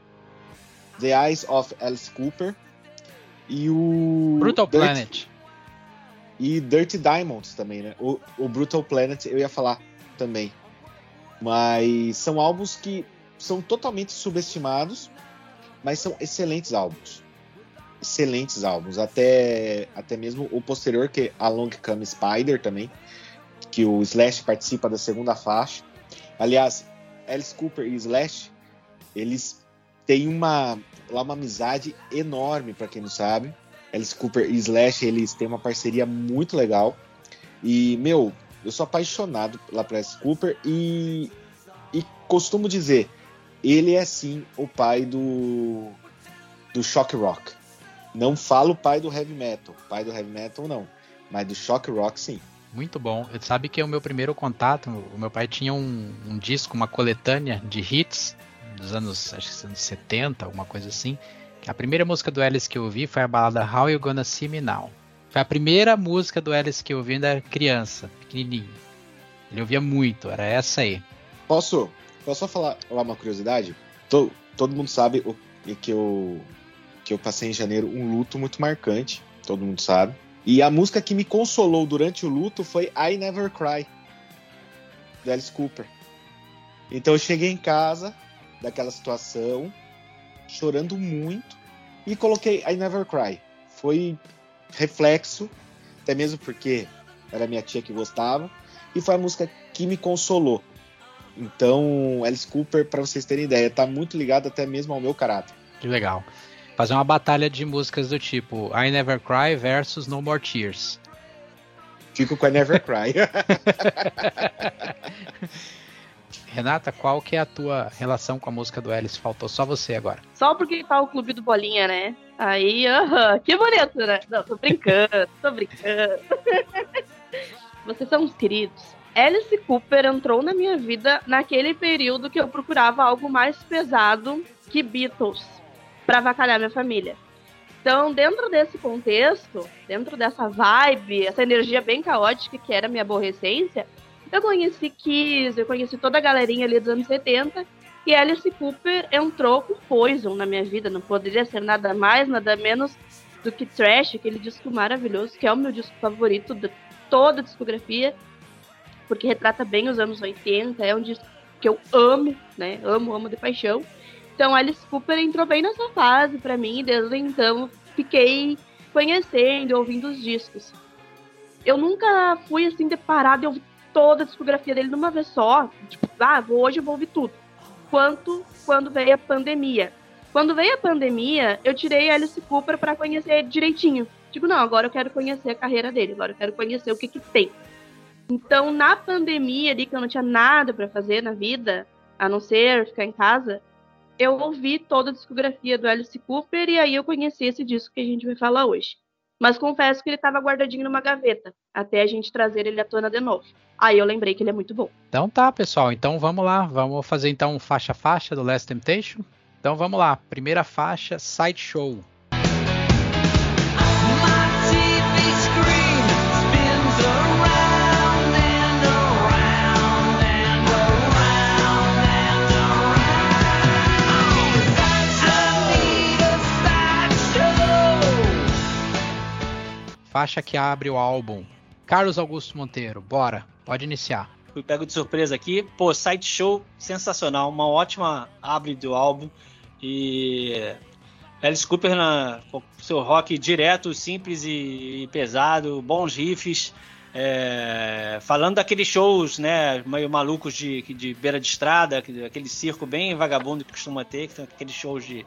The Eyes of Alice Cooper e o Brutal Dirty, Planet e Dirty Diamonds também, né? O, o Brutal Planet eu ia falar também, mas são álbuns que são totalmente subestimados, mas são excelentes álbuns, excelentes álbuns, até até mesmo o posterior que é Along Come Spider também, que o Slash participa da segunda faixa. Aliás, Alice Cooper e Slash, eles têm uma, lá uma amizade enorme, para quem não sabe. Alice Cooper e Slash, eles têm uma parceria muito legal. E, meu, eu sou apaixonado por Alice Cooper e, e costumo dizer, ele é sim o pai do, do shock rock. Não falo pai do heavy metal, pai do heavy metal não, mas do shock rock sim. Muito bom. Você sabe que o meu primeiro contato. O meu pai tinha um, um disco, uma coletânea de hits dos anos, acho que anos 70, alguma coisa assim. A primeira música do Alice que eu ouvi foi a balada How You Gonna See Me Now. Foi a primeira música do Alice que eu ouvi ainda criança, pequenininho. Ele ouvia muito, era essa aí. Posso, posso só falar uma curiosidade? Todo, todo mundo sabe o, que, eu, que eu passei em janeiro um luto muito marcante, todo mundo sabe. E a música que me consolou durante o luto foi I Never Cry, do Alice Cooper. Então eu cheguei em casa daquela situação, chorando muito, e coloquei I Never Cry. Foi reflexo, até mesmo porque era minha tia que gostava, e foi a música que me consolou. Então, Alice Cooper, para vocês terem ideia, tá muito ligado até mesmo ao meu caráter. Que legal fazer uma batalha de músicas do tipo I Never Cry versus No More Tears. Fico com I Never Cry. Renata, qual que é a tua relação com a música do Alice? Faltou só você agora. Só porque tá o clube do Bolinha, né? Aí, aham, uh -huh, que bonito, né? Não, tô brincando, tô brincando. Vocês são uns queridos. Alice Cooper entrou na minha vida naquele período que eu procurava algo mais pesado que Beatles para avacalhar minha família. Então, dentro desse contexto, dentro dessa vibe, essa energia bem caótica que era minha aborrecência, eu conheci Kiss, eu conheci toda a galerinha ali dos anos 70 e Alice Cooper entrou com Poison na minha vida. Não poderia ser nada mais, nada menos do que Trash, aquele disco maravilhoso, que é o meu disco favorito de toda a discografia, porque retrata bem os anos 80, é um disco que eu amo, né? Amo, amo de paixão. Então Alice Cooper entrou bem nessa fase para mim, desde então fiquei conhecendo, ouvindo os discos. Eu nunca fui assim deparada e ouvi toda a discografia dele numa vez só, tipo, ah, hoje eu vou ouvir tudo. Quanto quando veio a pandemia. Quando veio a pandemia, eu tirei Alice Cooper para conhecer direitinho. Digo, não, agora eu quero conhecer a carreira dele, agora eu quero conhecer o que que tem. Então, na pandemia ali, que eu não tinha nada para fazer na vida, a não ser ficar em casa, eu ouvi toda a discografia do Alice Cooper e aí eu conheci esse disco que a gente vai falar hoje. Mas confesso que ele estava guardadinho numa gaveta, até a gente trazer ele à tona de novo. Aí eu lembrei que ele é muito bom. Então tá, pessoal. Então vamos lá. Vamos fazer então faixa faixa do Last Temptation. Então vamos lá. Primeira faixa, Sideshow. Faixa que abre o álbum. Carlos Augusto Monteiro, bora, pode iniciar. Fui pego de surpresa aqui. Pô, site show sensacional, uma ótima abre do álbum. E Alice Cooper na seu rock direto, simples e, pesado, bons riffs. É, falando daqueles shows, né, meio malucos de, de beira de estrada, aquele circo bem vagabundo que costuma ter, que são aqueles shows de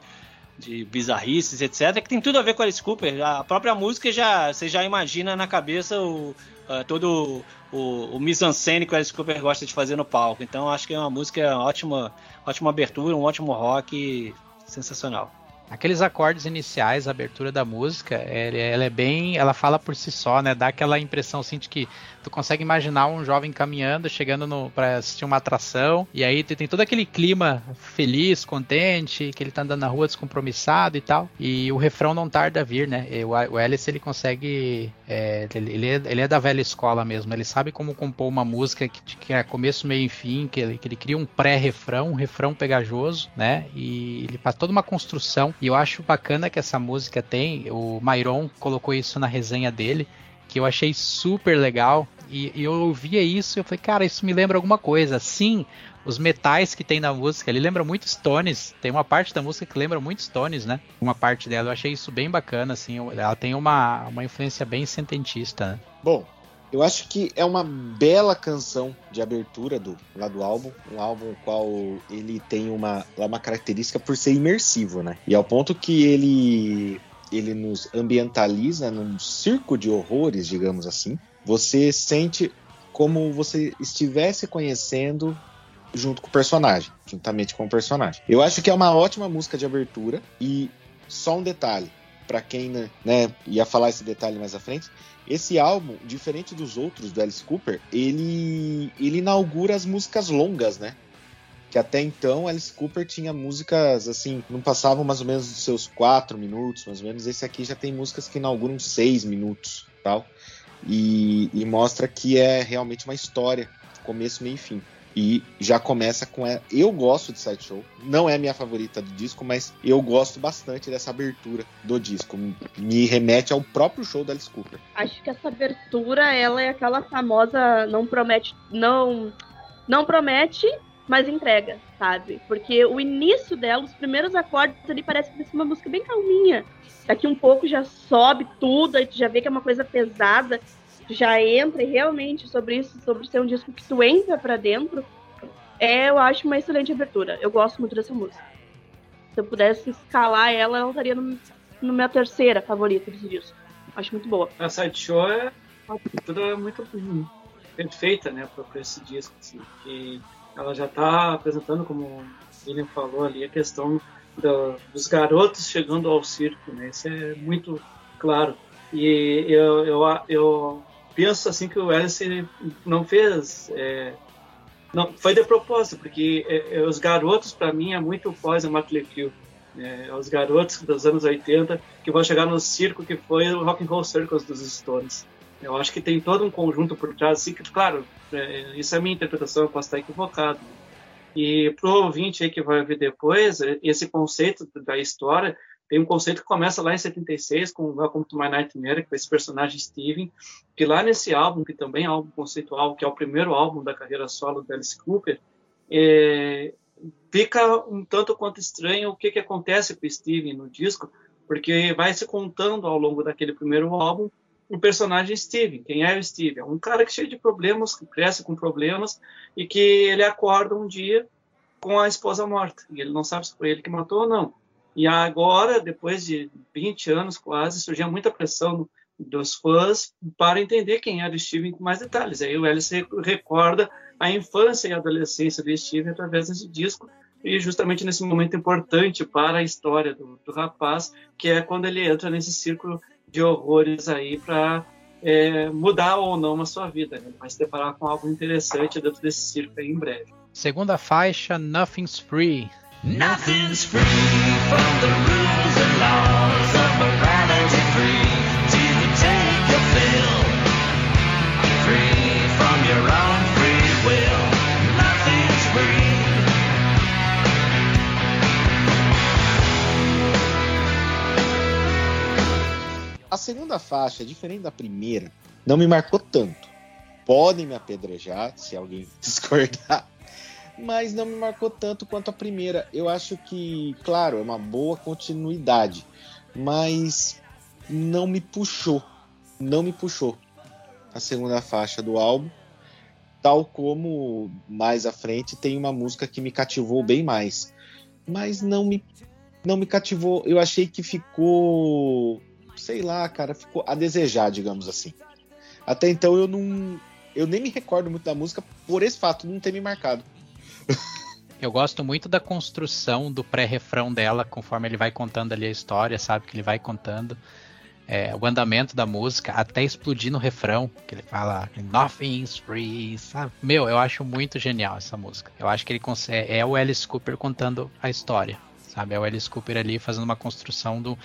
de bizarrices, etc., que tem tudo a ver com Alice Cooper. A própria música já você já imagina na cabeça o, uh, todo o, o mise-en-scène que Alice Cooper gosta de fazer no palco. Então acho que é uma música ótima, ótima abertura, um ótimo rock sensacional. Aqueles acordes iniciais, a abertura da música, ela é bem, ela fala por si só, né? Dá aquela impressão assim de que tu consegue imaginar um jovem caminhando, chegando para assistir uma atração, e aí tem todo aquele clima feliz, contente, que ele tá andando na rua descompromissado e tal. E o refrão não tarda a vir, né? E o Alice ele consegue, é, ele, é, ele é da velha escola mesmo. Ele sabe como compor uma música que, que é começo, meio e fim, que ele, que ele cria um pré-refrão, um refrão pegajoso, né? E ele faz toda uma construção e eu acho bacana que essa música tem, o Myron colocou isso na resenha dele, que eu achei super legal. E, e eu ouvia isso e eu falei, cara, isso me lembra alguma coisa. Sim, os metais que tem na música, ele lembra muito Stones. Tem uma parte da música que lembra muito Stones, né? Uma parte dela, eu achei isso bem bacana, assim. Ela tem uma, uma influência bem sententista, né? Bom, eu acho que é uma bela canção de abertura do lá do álbum, um álbum qual ele tem uma, uma característica por ser imersivo, né? E ao ponto que ele ele nos ambientaliza num circo de horrores, digamos assim. Você sente como você estivesse conhecendo junto com o personagem, juntamente com o personagem. Eu acho que é uma ótima música de abertura e só um detalhe, para quem né, ia falar esse detalhe mais à frente, esse álbum, diferente dos outros do Alice Cooper, ele, ele inaugura as músicas longas, né? Que até então Alice Cooper tinha músicas assim, não passavam mais ou menos dos seus quatro minutos, mais ou menos. Esse aqui já tem músicas que inauguram seis minutos, tal. E, e mostra que é realmente uma história, começo, meio e fim. E já começa com. Eu gosto de Sideshow. Não é minha favorita do disco, mas eu gosto bastante dessa abertura do disco. Me remete ao próprio show da Alice Cooper. Acho que essa abertura ela é aquela famosa não promete. Não, não promete, mas entrega, sabe? Porque o início dela, os primeiros acordes ali parece que é uma música bem calminha. Daqui um pouco já sobe tudo, aí tu já vê que é uma coisa pesada já entra realmente sobre isso, sobre ser um disco que tu entra para dentro, é, eu acho uma excelente abertura. Eu gosto muito dessa música. Se eu pudesse escalar ela, ela estaria no, no minha terceira favorita desse disco. Acho muito boa. A Sideshow é uma abertura muito perfeita, né, para esse disco, assim, que ela já está apresentando, como o William falou ali, a questão do, dos garotos chegando ao circo, né, isso é muito claro. E eu, eu, eu penso assim que o Alice não fez. É, não, foi de propósito, porque é, é, os garotos, para mim, é muito pós a Motley Crue. É, os garotos dos anos 80 que vão chegar no circo que foi o Rock and Roll Circus dos Stones. Eu acho que tem todo um conjunto por trás, assim, que, claro, é, isso é minha interpretação, eu posso estar equivocado. E para o ouvinte aí que vai ver depois, esse conceito da história tem um conceito que começa lá em 76 com Welcome to My Nightmare, com esse personagem Steven, que lá nesse álbum, que também é um álbum conceitual, que é o primeiro álbum da carreira solo do Alice Cooper, é, fica um tanto quanto estranho o que, que acontece com Steven no disco, porque vai se contando ao longo daquele primeiro álbum o personagem Steven. Quem é o Steven? É um cara que é cheio de problemas, que cresce com problemas e que ele acorda um dia com a esposa morta. E ele não sabe se foi ele que matou ou não. E agora, depois de 20 anos quase, surgia muita pressão dos fãs para entender quem era o Steven com mais detalhes. Aí o Alice recorda a infância e a adolescência do Steven através desse disco e justamente nesse momento importante para a história do, do rapaz, que é quando ele entra nesse círculo de horrores aí para é, mudar ou não a sua vida. Né? Ele vai se deparar com algo interessante dentro desse círculo aí em breve. Segunda faixa, Nothing's Free, Nothing's free A segunda faixa, diferente da primeira, não me marcou tanto. Podem me apedrejar se alguém discordar, mas não me marcou tanto quanto a primeira. Eu acho que, claro, é uma boa continuidade, mas não me puxou. Não me puxou a segunda faixa do álbum. Tal como mais à frente tem uma música que me cativou bem mais. Mas não me, não me cativou. Eu achei que ficou. Sei lá, cara, ficou a desejar, digamos assim. Até então eu não. Eu nem me recordo muito da música por esse fato não ter me marcado. Eu gosto muito da construção do pré-refrão dela, conforme ele vai contando ali a história, sabe? Que ele vai contando é, o andamento da música até explodir no refrão, que ele fala Nothing's free, sabe? Meu, eu acho muito genial essa música. Eu acho que ele consegue, é o Alice Cooper contando a história, sabe? É o Alice Cooper ali fazendo uma construção do,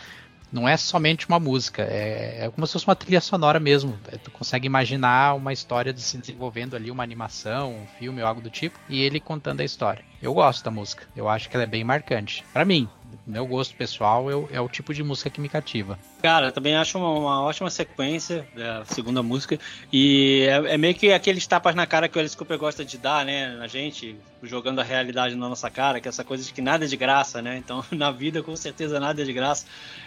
não é somente uma música, é, é, como se fosse uma trilha sonora mesmo. É, tu consegue imaginar uma história de se desenvolvendo ali, uma animação, um filme ou algo do tipo, e ele contando a história. Eu gosto da música, eu acho que ela é bem marcante. para mim, meu gosto pessoal eu, é o tipo de música que me cativa. Cara, também acho uma, uma ótima sequência, é, a segunda música. E é, é, meio que aqueles tapas na cara que o Alice Cooper gosta de dar, né? A gente, jogando a realidade na nossa cara, que é essa coisa de que nada é de graça, né? Então, na vida, com certeza, nada é de graça.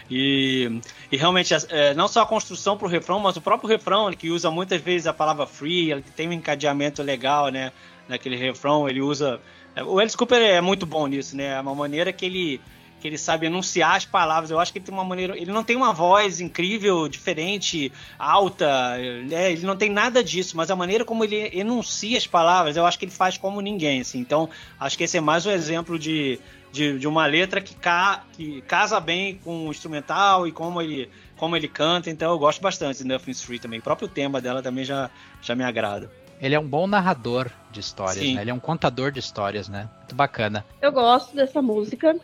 E, e realmente, é, não só a construção pro refrão, mas o próprio refrão, que usa muitas vezes a palavra free, ele tem um encadeamento legal, né? Naquele refrão, ele usa. É, o Alice Cooper é muito bom nisso, né? É uma maneira que ele que ele sabe enunciar as palavras. Eu acho que ele tem uma maneira. Ele não tem uma voz incrível, diferente, alta, né? ele não tem nada disso, mas a maneira como ele enuncia as palavras, eu acho que ele faz como ninguém. Assim. Então, acho que esse é mais um exemplo de, de, de uma letra que, ca, que casa bem com o instrumental e como ele, como ele canta. Então, eu gosto bastante de Nothing's Free também. O próprio tema dela também já, já me agrada. Ele é um bom narrador de histórias, né? Ele é um contador de histórias, né? Muito bacana. Eu gosto dessa música.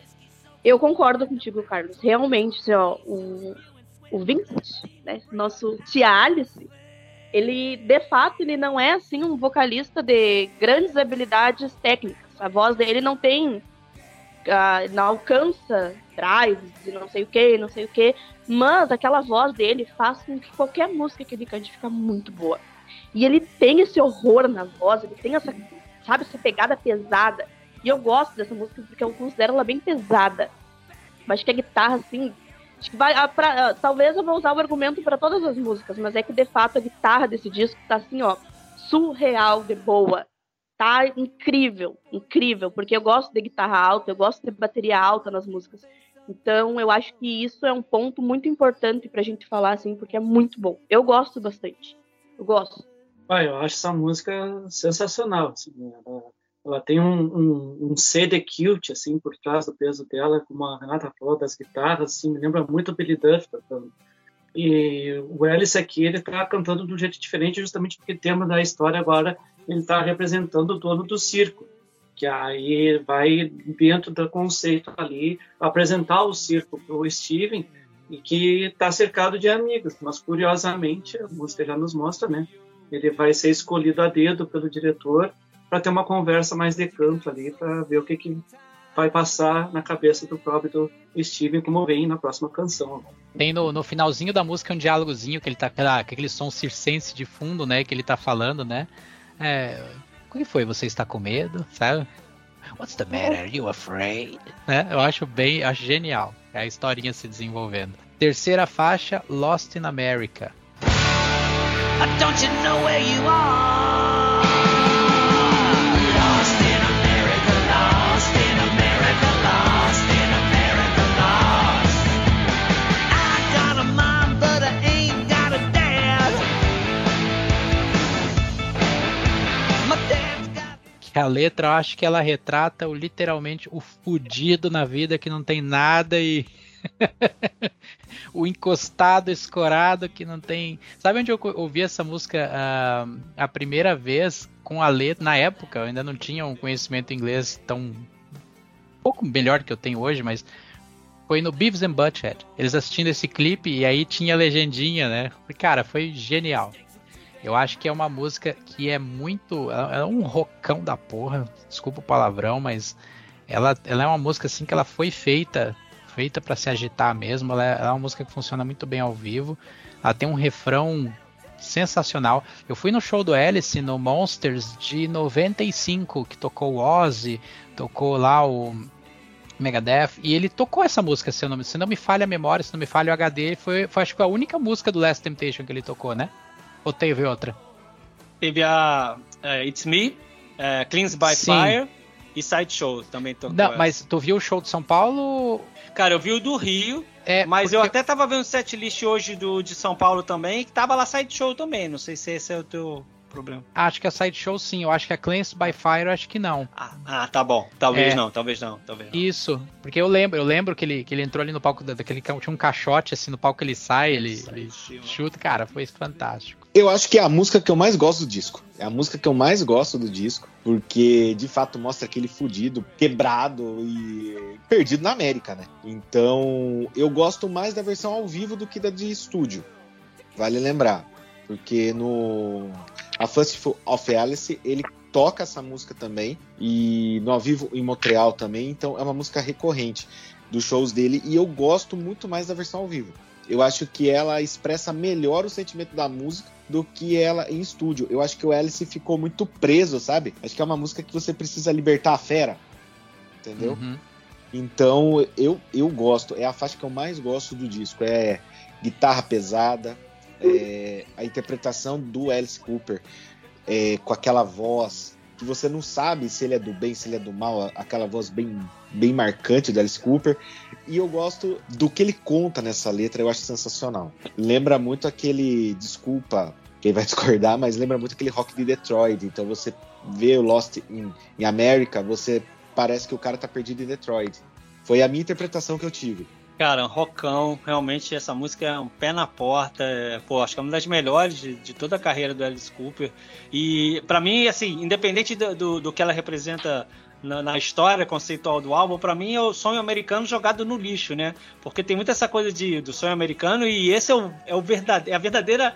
Eu concordo contigo, Carlos. Realmente, assim, ó, o, o Vincent, né, nosso tia Alice, ele, de fato, ele não é, assim, um vocalista de grandes habilidades técnicas. A voz dele não tem, uh, não alcança drives e não sei o que, não sei o que, mas aquela voz dele faz com que qualquer música que ele cante fica muito boa. E ele tem esse horror na voz, ele tem essa, sabe, essa pegada pesada. E eu gosto dessa música porque eu considero ela bem pesada. Mas que a guitarra, assim. Acho que vai. Ah, pra, ah, talvez eu vou usar o argumento para todas as músicas, mas é que de fato a guitarra desse disco tá assim, ó, surreal de boa. Tá incrível, incrível, porque eu gosto de guitarra alta, eu gosto de bateria alta nas músicas. Então, eu acho que isso é um ponto muito importante pra gente falar, assim, porque é muito bom. Eu gosto bastante. Eu gosto. Ah, eu acho essa música sensacional. Assim, ela ela tem um, um, um CD cute, assim, por trás do peso dela, como a Renata falou, das guitarras, assim, me lembra muito o Billy Duff tocando. E o Alice aqui, ele tá cantando de um jeito diferente, justamente porque o tema da história agora, ele tá representando o dono do circo. Que aí vai, dentro do conceito ali, apresentar o circo pro Steven, e que está cercado de amigos. Mas, curiosamente, a música já nos mostra, né? Ele vai ser escolhido a dedo pelo diretor para ter uma conversa mais de canto ali, para ver o que, que vai passar na cabeça do próprio do Steven, como vem na próxima canção. Tem no, no finalzinho da música um diálogozinho que ele tá aquela, aquele som circense de fundo, né? Que ele tá falando, né? É, o que foi? Você está com medo? Sabe? What's the matter? Are you afraid? Né? Eu acho bem, acho genial. É a historinha se desenvolvendo. Terceira faixa, Lost in America. Don't you know where you are? A letra, eu acho que ela retrata o, literalmente o fudido na vida que não tem nada e. o encostado, escorado que não tem. Sabe onde eu ouvi essa música ah, a primeira vez com a letra? Na época, eu ainda não tinha um conhecimento inglês tão. um pouco melhor que eu tenho hoje, mas foi no Beavis and Butthead. Eles assistindo esse clipe e aí tinha a legendinha, né? Cara, foi genial. Eu acho que é uma música que é muito. É um rocão da porra. Desculpa o palavrão, mas ela, ela é uma música assim que ela foi feita feita para se agitar mesmo. Ela é, ela é uma música que funciona muito bem ao vivo. Ela tem um refrão sensacional. Eu fui no show do Alice no Monsters de 95, que tocou o Ozzy, tocou lá o Megadeth, e ele tocou essa música, se, não, se não me falha a memória, se não me falha o HD, foi, foi acho que a única música do Last Temptation que ele tocou, né? Ou teve outra? Teve a é, It's Me, é, Cleans by Sim. Fire e Sideshow também tocou. Não, essa. mas tu viu o show de São Paulo? Cara, eu vi o do Rio, É, mas eu até tava vendo o setlist hoje do, de São Paulo também, que tava lá Sideshow também. Não sei se esse é o teu problema. Acho que a Sideshow sim, eu acho que a Cleansed by Fire, acho que não. Ah, ah, tá bom. Talvez É. não, talvez não, talvez não. Isso, porque eu lembro, eu lembro que ele, que ele entrou ali no palco da- daquele tinha um caixote assim no palco que ele sai, ele, ele chuta, cara, foi fantástico. Eu acho que é a música que eu mais gosto do disco. É a música que eu mais gosto do disco, porque de fato mostra aquele fudido, quebrado e perdido na América, né? Então, eu gosto mais da versão ao vivo do que da de estúdio. Vale lembrar, porque no A Festival of Alice ele toca essa música também e no ao vivo em Montreal também, então é uma música recorrente dos shows dele e eu gosto muito mais da versão ao vivo. Eu acho que ela expressa melhor o sentimento da música do que ela em estúdio. Eu acho que o Alice ficou muito preso, sabe? Acho que é uma música que você precisa libertar a fera. Entendeu? Uhum. Então eu, eu gosto. É a faixa que eu mais gosto do disco. É guitarra pesada, é a interpretação do Alice Cooper é, com aquela voz que você não sabe se ele é do bem, se ele é do mal, aquela voz bem, bem marcante do Alice Cooper. E eu gosto do que ele conta nessa letra, eu acho sensacional. Lembra muito aquele, desculpa quem vai discordar, mas lembra muito aquele rock de Detroit. Então você vê o Lost em, em América, você parece que o cara tá perdido em Detroit. Foi a minha interpretação que eu tive. Cara, um rockão, realmente essa música é um pé na porta, é, pô, acho que é uma das melhores de, de toda a carreira do Alice Cooper. E pra mim, assim, independente do, do, do que ela representa na, na história conceitual do álbum, pra mim é o sonho americano jogado no lixo, né? Porque tem muito essa coisa de, do sonho americano e esse é, o, é, o verdade, é a verdadeira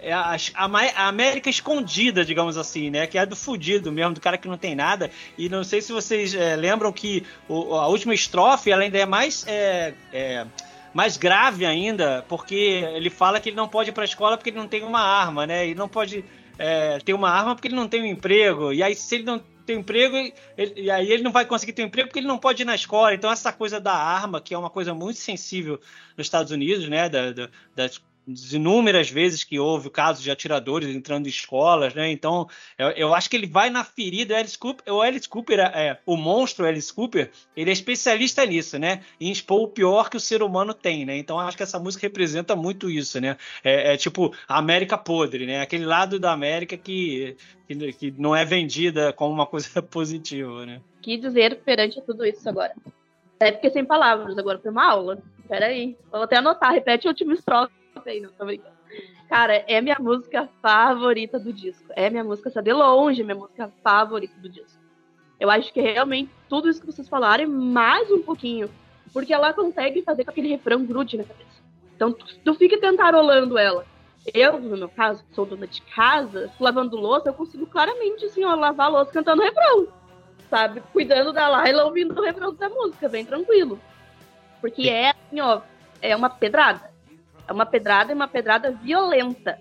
é a, a a América escondida, digamos assim, né? Que é do fudido mesmo, do cara que não tem nada. E não sei se vocês é, lembram que o- a última estrofe ela ainda é mais. é, é, mais grave ainda, porque ele fala que ele não pode ir pra escola porque ele não tem uma arma, né? E não pode é, ter uma arma porque ele não tem um emprego. E aí, se ele não um emprego, ele- e aí ele não vai conseguir ter emprego porque ele não pode ir na escola. Então, essa coisa da arma, que é uma coisa muito sensível nos Estados Unidos, né? Da, da- das inúmeras vezes que houve casos de atiradores entrando em escolas, né? Então, eu, eu acho que ele vai na ferida. O Alice Cooper, o Alice Cooper é, o monstro Alice Cooper, ele é especialista nisso, né? Em expor o pior que o ser humano tem, né? Então, acho que essa música representa muito isso, né? É, é tipo a América podre, né? Aquele lado da América que, que, que não é vendida como uma coisa positiva, né? O que dizer perante tudo isso agora? É porque sem palavras, agora foi uma aula. Peraí. Vou até anotar, repete a última estrofe não tô brincando. Cara, é minha música favorita do disco. É minha música, essa de longe, minha música favorita do disco. Eu acho que é realmente tudo isso que vocês falaram mais um pouquinho. Porque ela consegue fazer com aquele refrão grude na cabeça. Então, tu, tu fica cantarolando ela. Eu, no meu caso, que sou dona de casa, lavando louça, eu consigo claramente, assim, ó, lavar a louça cantando refrão. Sabe? Cuidando da Laila, ouvindo o refrão da música, bem tranquilo. Porque é, assim, ó, é uma pedrada. É uma pedrada e uma pedrada violenta.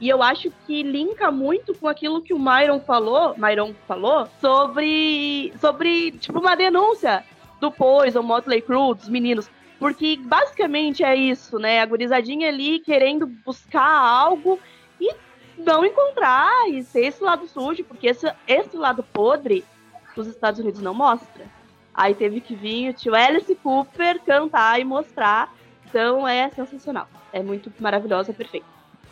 E eu acho que linka muito com aquilo que o Myron falou, Myron falou, sobre, sobre tipo, uma denúncia do Poison, Motley Crue, dos meninos. Porque basicamente é isso, né? A gurizadinha ali querendo buscar algo e não encontrar e ser esse lado sujo, porque esse, esse lado podre os Estados Unidos não mostra. Aí teve que vir o tio Alice Cooper cantar e mostrar. Então é sensacional. É muito maravilhosa, perfeita.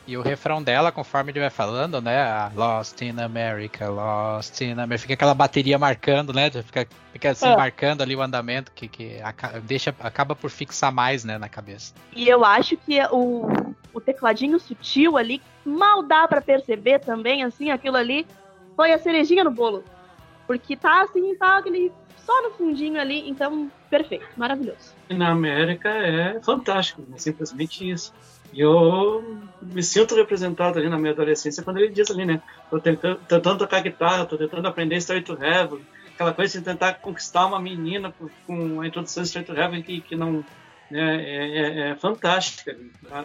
E o refrão dela, conforme ele vai falando, né? Lost in America, Lost in America. Fica aquela bateria marcando, né? Fica, fica assim, É. marcando ali o andamento, que, que aca- deixa, acaba por fixar mais, né, na cabeça. E eu acho que o, o tecladinho sutil ali, mal dá pra perceber também, assim, aquilo ali foi a cerejinha no bolo. Porque tá assim, tá aquele só no fundinho ali, então perfeito, maravilhoso. Na América é fantástico, é simplesmente isso. E eu me sinto representado ali na minha adolescência quando ele diz ali, né? Tô tentando, tentando tocar guitarra, tô tentando aprender Straight to Heaven, aquela coisa de tentar conquistar uma menina com- a introdução de Straight to Heaven que, que não. né, é, é- é fantástica.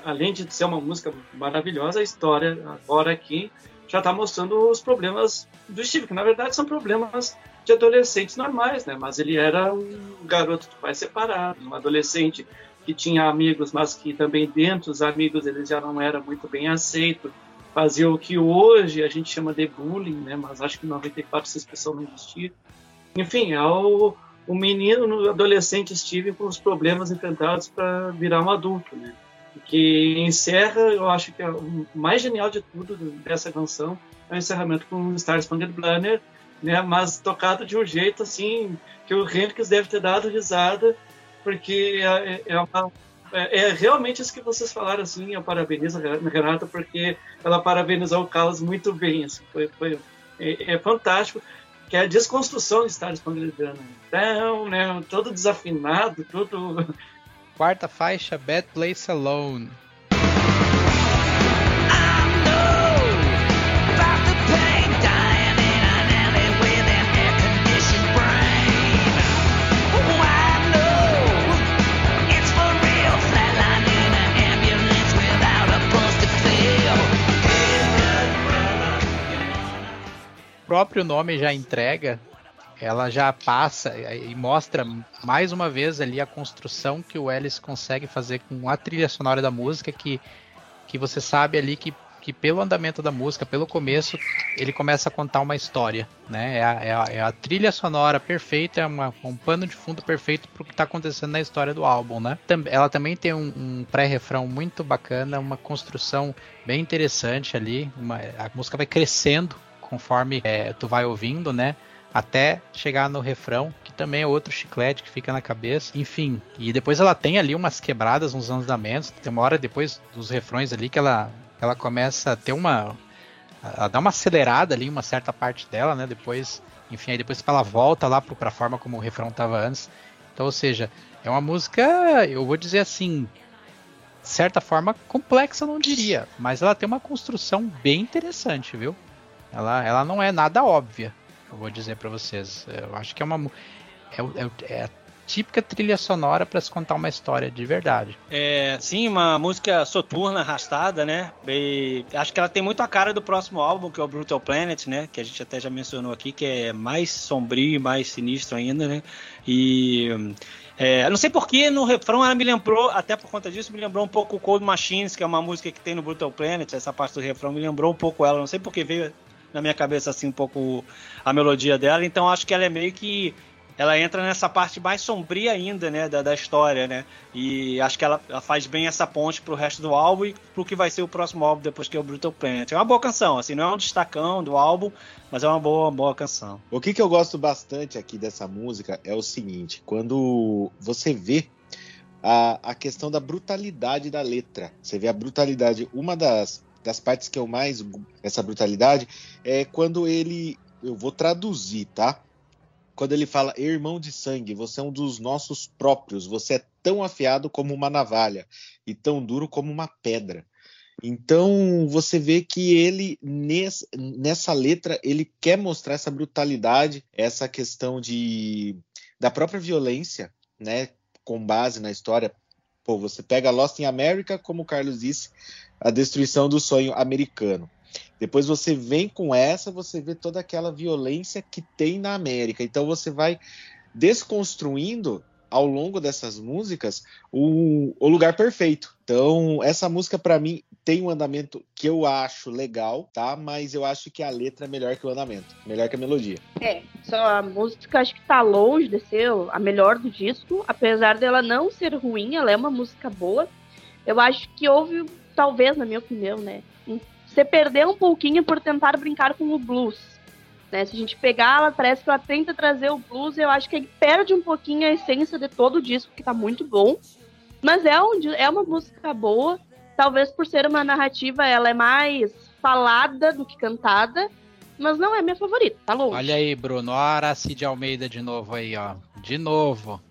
Além de ser uma música maravilhosa, a história agora aqui já está mostrando os problemas do Steve, que na verdade são problemas de adolescentes normais, né? Mas ele era um garoto de pais separados, um adolescente que tinha amigos, mas que também dentro dos amigos ele já não era muito bem aceito. Fazia o que hoje a gente chama de bullying, né? Mas acho que em 94 essa expressão não existia. Enfim, é o, o menino, o adolescente Steve com os problemas enfrentados para virar um adulto, né? Que encerra, eu acho que é o mais genial de tudo dessa canção é o encerramento com Star Spangled Banner, né? Mas tocado de um jeito assim que o Hendrix deve ter dado risada, porque é, é uma é, é realmente isso que vocês falaram, assim, eu parabenizo a Renata, porque ela parabenizou o Carlos muito bem, assim, foi, foi é, é fantástico, que é a desconstrução de Star Spangled Banner. Então, né, todo desafinado, tudo Quarta faixa, Bad Place Alone. Próprio nome já entrega, ela já passa e mostra mais uma vez ali a construção que o Ellis consegue fazer com a trilha sonora da música, que, que você sabe ali que, que pelo andamento da música, pelo começo, ele começa a contar uma história, né? É a, é a- é a trilha sonora perfeita, é uma- um pano de fundo perfeito para o que está acontecendo na história do álbum, né? Ela também tem um, um pré-refrão muito bacana, uma construção bem interessante ali, uma- a música vai crescendo conforme é, tu vai ouvindo, né? Até chegar no refrão, que também é outro chiclete que fica na cabeça. Enfim, e depois ela tem ali umas quebradas, uns andamentos. Tem uma hora depois dos refrões ali que ela, ela começa a ter uma. Ela dá uma acelerada ali uma certa parte dela, né? Depois, enfim, aí depois ela volta lá pro- pra forma como o refrão tava antes. Então, ou seja, é uma música, eu vou dizer assim, de certa forma complexa, não diria, mas ela tem uma construção bem interessante, viu? Ela, ela não é nada óbvia, eu vou dizer pra vocês. Eu acho que é uma é, é é típica trilha sonora pra se contar uma história de verdade. É, sim, uma música soturna, arrastada, né? E acho que ela tem muito a cara do próximo álbum, que é o Brutal Planet, né? Que a gente até já mencionou aqui, que é mais sombrio e mais sinistro ainda, né? E. É, não sei porque no refrão ela me lembrou, até por conta disso, me lembrou um pouco o Cold Machines, que é uma música que tem no Brutal Planet, essa parte do refrão me lembrou um pouco ela, não sei porque veio na minha cabeça assim um pouco a melodia dela, então acho que ela é meio que ela entra nessa parte mais sombria ainda, né, da, da história, né? E acho que ela, ela faz bem essa ponte pro resto do álbum e pro que vai ser o próximo álbum depois que é o Brutal Planet. É uma boa canção, assim, não é um destacão do álbum, mas é uma boa, boa canção. O que, que eu gosto bastante aqui dessa música é o seguinte: quando você vê a, a questão da brutalidade da letra. Você vê a brutalidade. Uma das, das partes que eu mais. Essa brutalidade é quando ele. Eu vou traduzir, tá? Quando ele fala, irmão de sangue, você é um dos nossos próprios, você é tão afiado como uma navalha e tão duro como uma pedra. Então você vê que ele nes- nessa letra ele quer mostrar essa brutalidade, essa questão de da própria violência, né, com base na história. Pô, você pega Lost in America, como o Carlos disse, a destruição do sonho americano. Depois você vem com essa, você vê toda aquela violência que tem na América. Então você vai desconstruindo ao longo dessas músicas o, o lugar perfeito. Então, essa música para mim tem um andamento que eu acho legal, tá? Mas eu acho que a letra é melhor que o andamento, melhor que a melodia. É, só a música acho que tá longe de ser a melhor do disco, apesar dela não ser ruim, ela é uma música boa. Eu acho que houve, talvez, na minha opinião, né? Você perdeu um pouquinho por tentar brincar com o blues. Né? Se a gente pegar, ela parece que ela tenta trazer o blues, eu acho que ele perde um pouquinho a essência de todo o disco, que tá muito bom. Mas é, um, é uma música boa. Talvez por ser uma narrativa, ela é mais falada do que cantada. Mas não é minha favorita, tá longe. Olha aí, Bruno. Olha a Cid Almeida de novo aí, ó. De novo.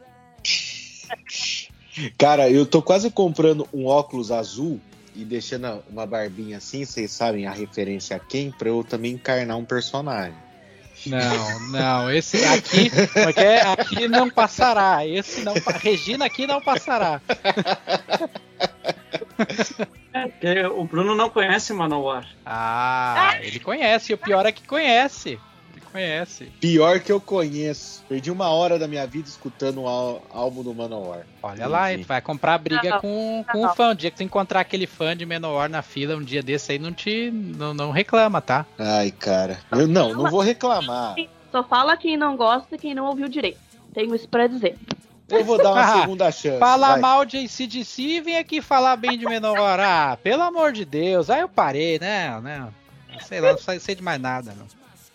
Cara, eu tô quase comprando um óculos azul e deixando uma barbinha assim, vocês sabem a referência a quem? Pra eu também encarnar um personagem. Não, não, esse aqui, como é é? aqui não passará. Esse não, Regina aqui não passará. É, porque o Bruno não conhece Manowar. Ah, ele conhece. E o pior é que conhece. Conhece. Pior que eu conheço. Perdi uma hora da minha vida escutando o ál- álbum do Manowar. Olha lá, ele vai comprar briga Não, com, com não. o fã. O dia que tu encontrar aquele fã de Menor na fila, um dia desse aí, não te. Não, não reclama, tá? Ai, cara. Eu não, não vou reclamar. Só fala quem não gosta e quem não ouviu direito. Tenho isso pra dizer. Eu vou dar uma Ah, segunda chance. Falar vai. mal de ACDC e vem aqui falar bem de Menor. Ah, pelo amor de Deus. Aí eu parei, né? né? Sei lá, não sei sei de mais nada. Não.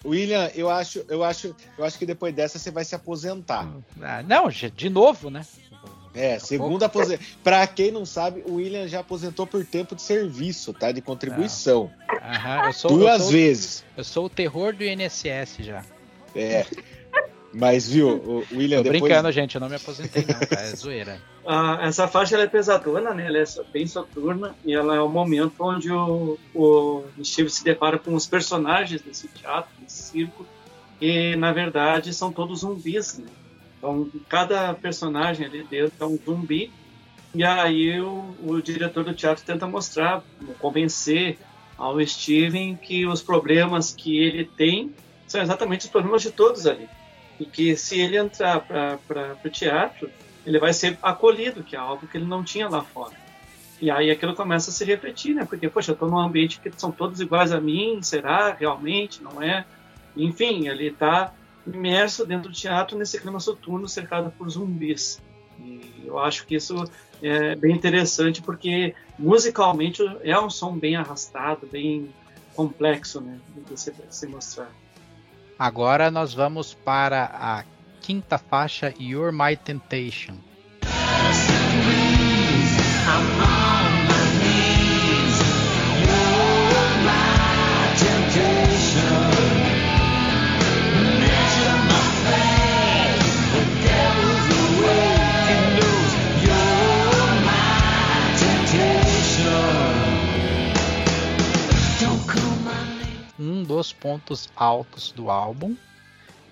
William, eu acho, eu acho, eu acho que depois dessa você vai se aposentar. Ah, não, de novo, né? É, segunda aposentadoria. Pra quem não sabe, o William já aposentou por tempo de serviço, tá? De contribuição. Aham, eu sou, eu Duas sou- vezes. Eu sou o terror do INSS já. É. Mas viu, o William, Tô depois. brincando, gente. Eu não me aposentei, não, tá? É zoeira. Ah, essa faixa ela é pesadona, né? Ela é bem soturna e ela é o momento onde o, o Steve se depara com os personagens desse teatro, desse circo, e na verdade são todos zumbis, né? Então cada personagem ali dentro é um zumbi e aí o, o diretor do teatro tenta mostrar, convencer ao Steven que os problemas que ele tem são exatamente os problemas de todos ali e que se ele entrar para o teatro ele vai ser acolhido, que é algo que ele não tinha lá fora. E aí aquilo começa a se refletir, né? Porque, poxa, eu estou num ambiente que são todos iguais a mim, será realmente? Não é? Enfim, ele está imerso dentro do teatro nesse clima soturno cercado por zumbis. E eu acho que isso é bem interessante porque musicalmente é um som bem arrastado, bem complexo, né? De se, se mostrar. Agora nós vamos para a quinta faixa, You're My Temptation. Dos pontos altos do álbum.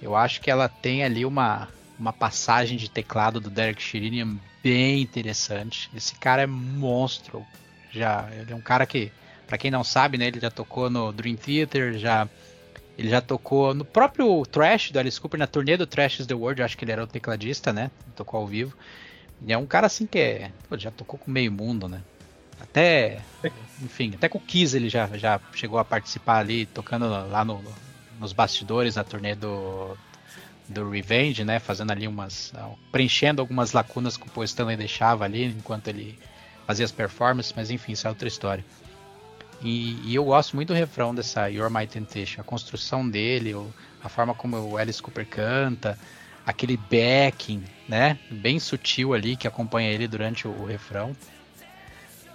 Eu acho que ela tem ali uma, uma passagem de teclado do Derek Sherinian bem interessante. Esse cara é monstro. Já, ele é um cara que, pra quem não sabe, né, ele já tocou no Dream Theater, já ele já tocou no próprio Trash do Alice Cooper, na turnê do Trash is the World, acho que ele era o tecladista, né? Tocou ao vivo. E é um cara assim que é, pô, já tocou com meio mundo, né? Até, enfim, até com o Kiss ele já, já chegou a participar ali, tocando lá no, nos bastidores na turnê do, do Revenge, né? Fazendo ali umas. preenchendo algumas lacunas que o Paul Stanley deixava ali enquanto ele fazia as performances, mas enfim, isso é outra história. E, e eu gosto muito do refrão dessa You're My Temptation, a construção dele, a forma como o Alice Cooper canta, aquele backing, né? Bem sutil ali que acompanha ele durante o, o refrão.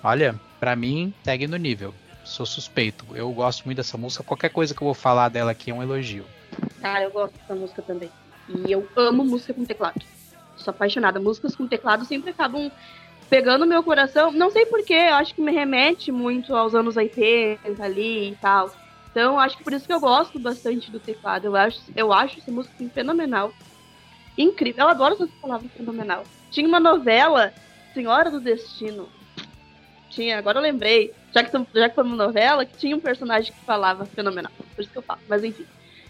Olha, pra mim, segue no nível. Sou suspeito. Eu gosto muito dessa música. Qualquer coisa que eu vou falar dela aqui é um elogio. Cara, eu gosto dessa música também. E eu amo música com teclado. Sou apaixonada. Músicas com teclado sempre acabam pegando meu coração. Não sei porquê, acho que me remete muito aos anos 80 ali e tal. Então, acho que por isso que eu gosto bastante do teclado. Eu acho, eu acho essa música fenomenal. Incrível. Eu adoro essa palavra fenomenal. Tinha uma novela, Senhora do Destino. Tinha, agora eu lembrei. Já que, já que foi uma novela, que tinha um personagem que falava fenomenal. Por isso que eu falo. Mas enfim.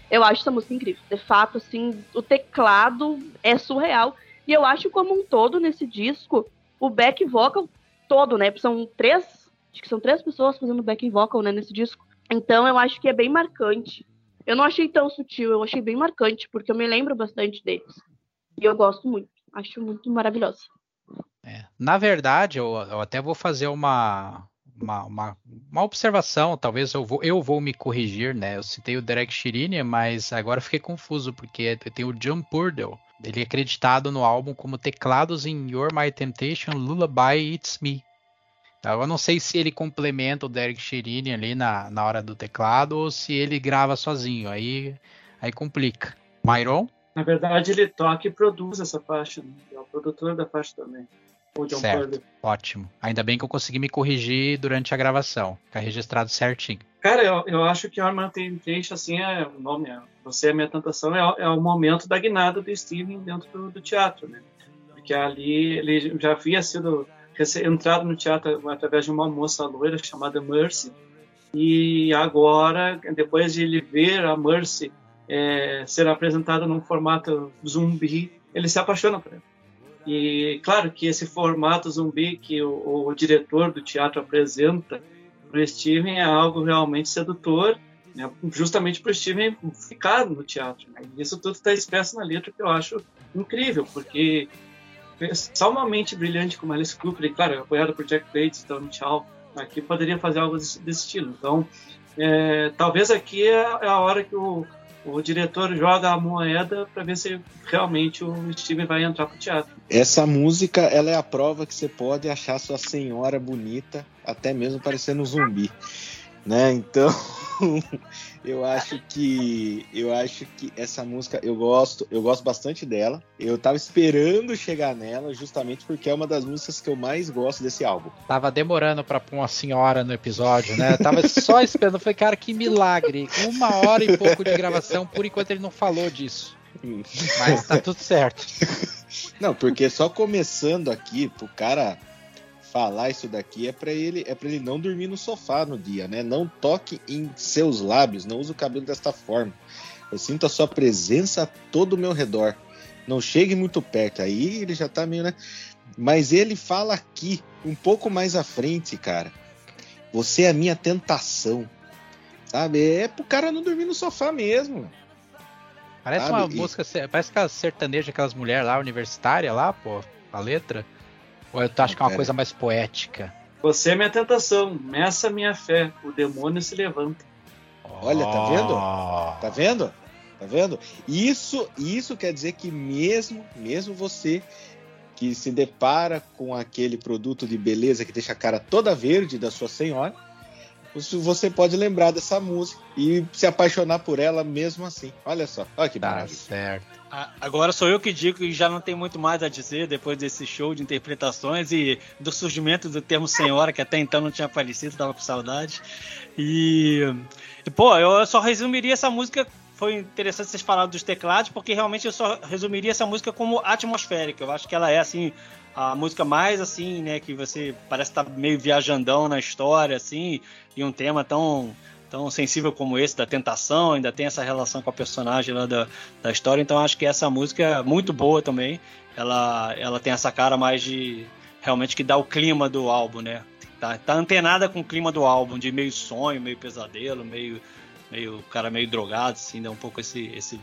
Eu acho essa música incrível. De fato, assim, o teclado é surreal. E eu acho como um todo nesse disco, o back vocal todo, né? São três, acho que são três pessoas fazendo back vocal, né, nesse disco. Então eu acho que é bem marcante. Eu não achei tão sutil, eu achei bem marcante, porque eu me lembro bastante deles. E eu gosto muito. Acho muito maravilhosa. É. Na verdade, eu, eu até vou fazer uma, uma, uma, uma observação, talvez eu vou, eu vou me corrigir, né? Eu citei o Derek Shirini, mas agora fiquei confuso, porque tem o John Purdell. Ele é acreditado no álbum como teclados em You're My Temptation, Lullaby, It's Me. Então, eu não sei se ele complementa o Derek Shirini ali na, na hora do teclado ou se ele grava sozinho. Aí, aí complica. Myron? Na verdade, ele toca e produz essa faixa. Né? É o produtor da faixa também. Certo. Ótimo. Ainda bem que eu consegui me corrigir durante a gravação. Fica registrado certinho. Cara, eu, eu acho que Armand Temptation, assim, é o nome, é, Você é a Minha Tentação, é, o- é o momento da guinada do Steven dentro do, do teatro, né? Porque ali ele já havia sido entrado no teatro através de uma moça loira chamada Mercy, e agora, depois de ele ver a Mercy é, ser apresentada num formato zumbi, ele se apaixona por ela. E claro que esse formato zumbi que o, o diretor do teatro apresenta para o Steven é algo realmente sedutor, né, justamente para o Steven ficar no teatro. né. Isso tudo está expresso na letra que eu acho incrível, porque só uma mente brilhante como Alice Cooper, e claro, apoiada por Jack Bates e Tony Chow, aqui poderia fazer algo desse, desse estilo. Então, é, talvez aqui é, é a hora que o, o diretor joga a moeda para ver se realmente o Steven vai entrar para o teatro. Essa música, ela é a prova que você pode achar sua senhora bonita, até mesmo parecendo um zumbi, né? Então, eu acho que eu acho que essa música eu gosto, eu gosto bastante dela. Eu tava esperando chegar nela justamente porque é uma das músicas que eu mais gosto desse álbum. Tava demorando pra pôr uma senhora no episódio, né? Tava só esperando. Falei, cara, que milagre. Uma hora e pouco de gravação, por enquanto ele não falou disso. Mas tá tudo certo. Não, porque só começando aqui pro cara falar isso daqui é pra ele é para ele não dormir no sofá no dia, né? Não toque em seus lábios, não use o cabelo desta forma. Eu sinto a sua presença a todo o meu redor. Não chegue muito perto. Aí ele já tá meio, né? Mas ele fala aqui, um pouco mais à frente, cara. Você é a minha tentação. Sabe? É pro cara não dormir no sofá mesmo. Parece Sabe, uma e- música, parece aquelas sertanejas, aquelas mulheres lá, universitária lá, pô, a letra. Ou eu acho que é uma Pera. coisa mais poética. Você é minha tentação, meça minha fé, o demônio se levanta. Olha, tá vendo? Oh. Tá vendo? Tá vendo? Isso, isso quer dizer que mesmo, mesmo você que se depara com aquele produto de beleza que deixa a cara toda verde da sua senhora, você- você pode lembrar dessa música e se apaixonar por ela mesmo assim. Olha só, olha que Tá maravilha. certo. Agora sou eu que digo que já não tem muito mais a dizer depois desse show de interpretações e do surgimento do termo senhora, que até então não tinha aparecido, tava com saudade. E, e, pô, eu só resumiria essa música. Foi interessante vocês falarem dos teclados, porque realmente eu só resumiria essa música como atmosférica. Eu acho que ela é assim a música mais assim, né, que você parece estar meio viajandão na história assim, e um tema tão tão sensível como esse da tentação, ainda tem essa relação com a personagem lá da, da história, então acho que essa música é muito boa também. Ela, ela tem essa cara mais de realmente que dá o clima do álbum, né? Tá, tá antenada com o clima do álbum, de meio sonho, meio pesadelo, meio meio cara meio drogado, assim, dá um pouco esse esse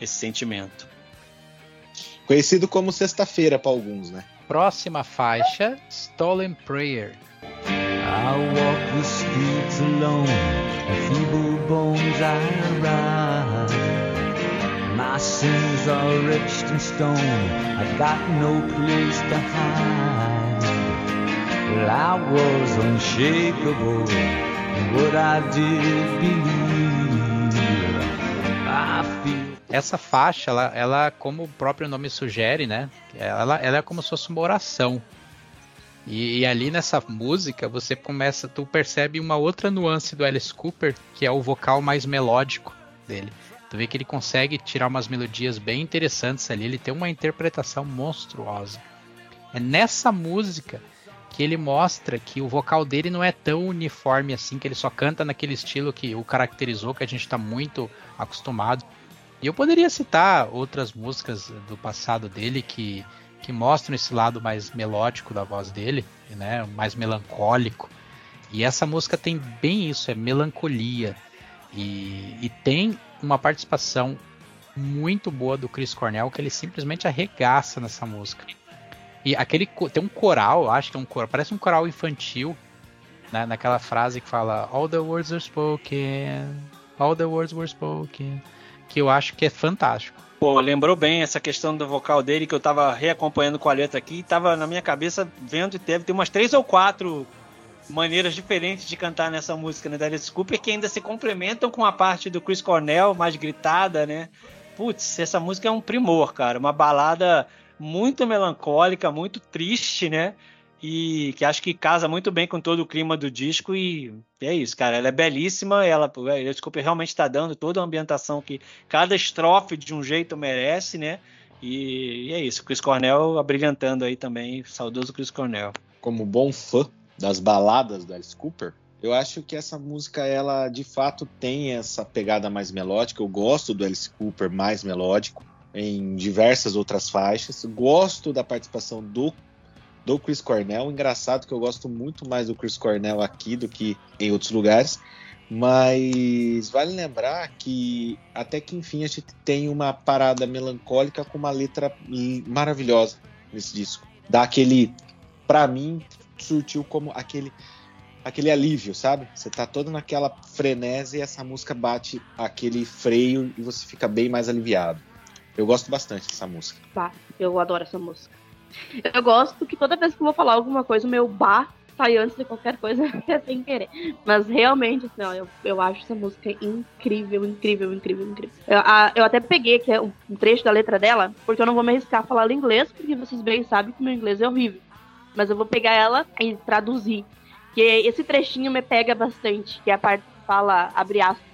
esse sentimento. Conhecido como sexta-feira para alguns, né? Próxima faixa, Stolen Prayer. I walk the streets alone, feeble bones I ride. My sins are etched in stone. I got no place to hide. Well, I was unshakable Essa faixa, ela, ela, como o próprio nome sugere, né? Ela, ela é como se fosse uma oração. E, e ali nessa música você começa, tu percebe uma outra nuance do Alice Cooper, que é o vocal mais melódico dele. Tu vê que ele consegue tirar umas melodias bem interessantes ali, ele tem uma interpretação monstruosa. É nessa música que ele mostra que o vocal dele não é tão uniforme assim, que ele só canta naquele estilo que o caracterizou, que a gente está muito acostumado. E eu poderia citar outras músicas do passado dele que, que mostram esse lado mais melódico da voz dele, né, mais melancólico. E essa música tem bem isso, é melancolia. E, e tem uma participação muito boa do Chris Cornell que ele simplesmente arregaça nessa música. E aquele tem um coral, acho que é um coral, parece um coral infantil, né, naquela frase que fala All the words are spoken, all the words were spoken, que eu acho que é fantástico. Pô, lembrou bem essa questão do vocal dele que eu tava reacompanhando com a letra aqui tava na minha cabeça vendo e deve ter umas três ou quatro maneiras diferentes de cantar nessa música, né, da Alice Cooper, que ainda se complementam com a parte do Chris Cornell mais gritada, né? Putz, essa música é um primor, cara, uma balada muito melancólica, muito triste, né? E que acho que casa muito bem com todo o clima do disco e é isso, cara. Ela é belíssima, ela, a Alice Cooper realmente está dando toda a ambientação que cada estrofe de um jeito merece, né? E, e é isso, Chris Cornell abrilhantando aí também, saudoso Chris Cornell. como bom fã das baladas do Alice Cooper, eu acho que essa música ela de fato tem essa pegada mais melódica. Eu gosto do Alice Cooper mais melódico em diversas outras faixas. Gosto da participação do do Chris Cornell. Engraçado que eu gosto muito mais do Chris Cornell aqui do que em outros lugares. Mas vale lembrar que até que enfim a gente tem uma parada melancólica com uma letra maravilhosa nesse disco. Dá aquele, pra mim, surtiu como aquele aquele alívio, sabe? Você tá todo naquela frenese e essa música bate aquele freio e você fica bem mais aliviado. Eu gosto bastante dessa música. Bah, eu adoro essa música. Eu gosto que toda vez que eu vou falar alguma coisa, o meu bah sai antes de qualquer coisa, sem querer. Mas realmente, assim, ó, eu, eu acho essa música incrível, incrível, incrível, incrível. Eu, a- eu até peguei que é um trecho da letra dela, porque eu não vou me arriscar a falar inglês, porque vocês bem sabem que meu inglês é horrível. Mas eu vou pegar ela e traduzir. Que esse trechinho me pega bastante, que é a parte que fala, abre aspas.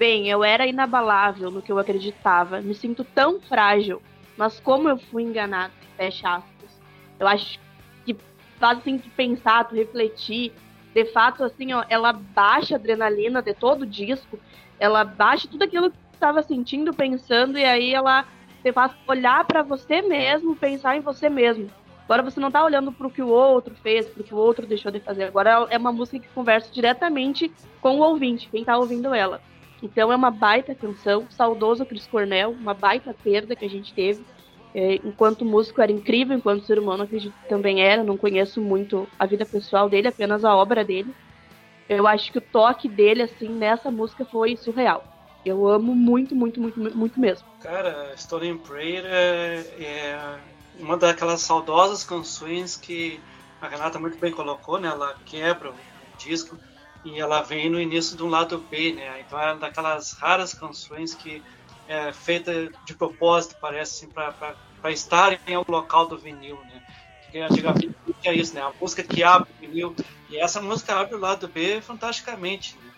Bem, eu era inabalável no que eu acreditava. Me sinto tão frágil. Mas como eu fui enganado, fecha aspas. Eu acho que faz assim de pensar, tu refletir. De fato, assim, ó, ela baixa a adrenalina de todo o disco. Ela baixa tudo aquilo que tu estava sentindo, pensando, e aí ela te faz olhar para você mesmo, pensar em você mesmo. Agora você não tá olhando pro que o outro fez, pro que o outro deixou de fazer. Agora é uma música que conversa diretamente com o ouvinte, quem tá ouvindo ela. Então é uma baita canção, saudoso Chris Cornell, uma baita perda que a gente teve. É, enquanto músico era incrível, enquanto ser humano acredito também era. Não conheço muito a vida pessoal dele, apenas a obra dele. Eu acho que o toque dele, assim, nessa música foi surreal. Eu amo muito, muito, muito, muito mesmo. Cara, Stolen Prayer é, é uma daquelas saudosas canções que a Renata muito bem colocou, né? Ela quebra o disco e ela vem no início de um lado B, né? Então é daquelas raras canções que é feita de propósito, parece, assim, para estar em algum local do vinil, né? Que antigamente é isso, né? A música que abre o vinil e essa música abre o lado B fantasticamente, né?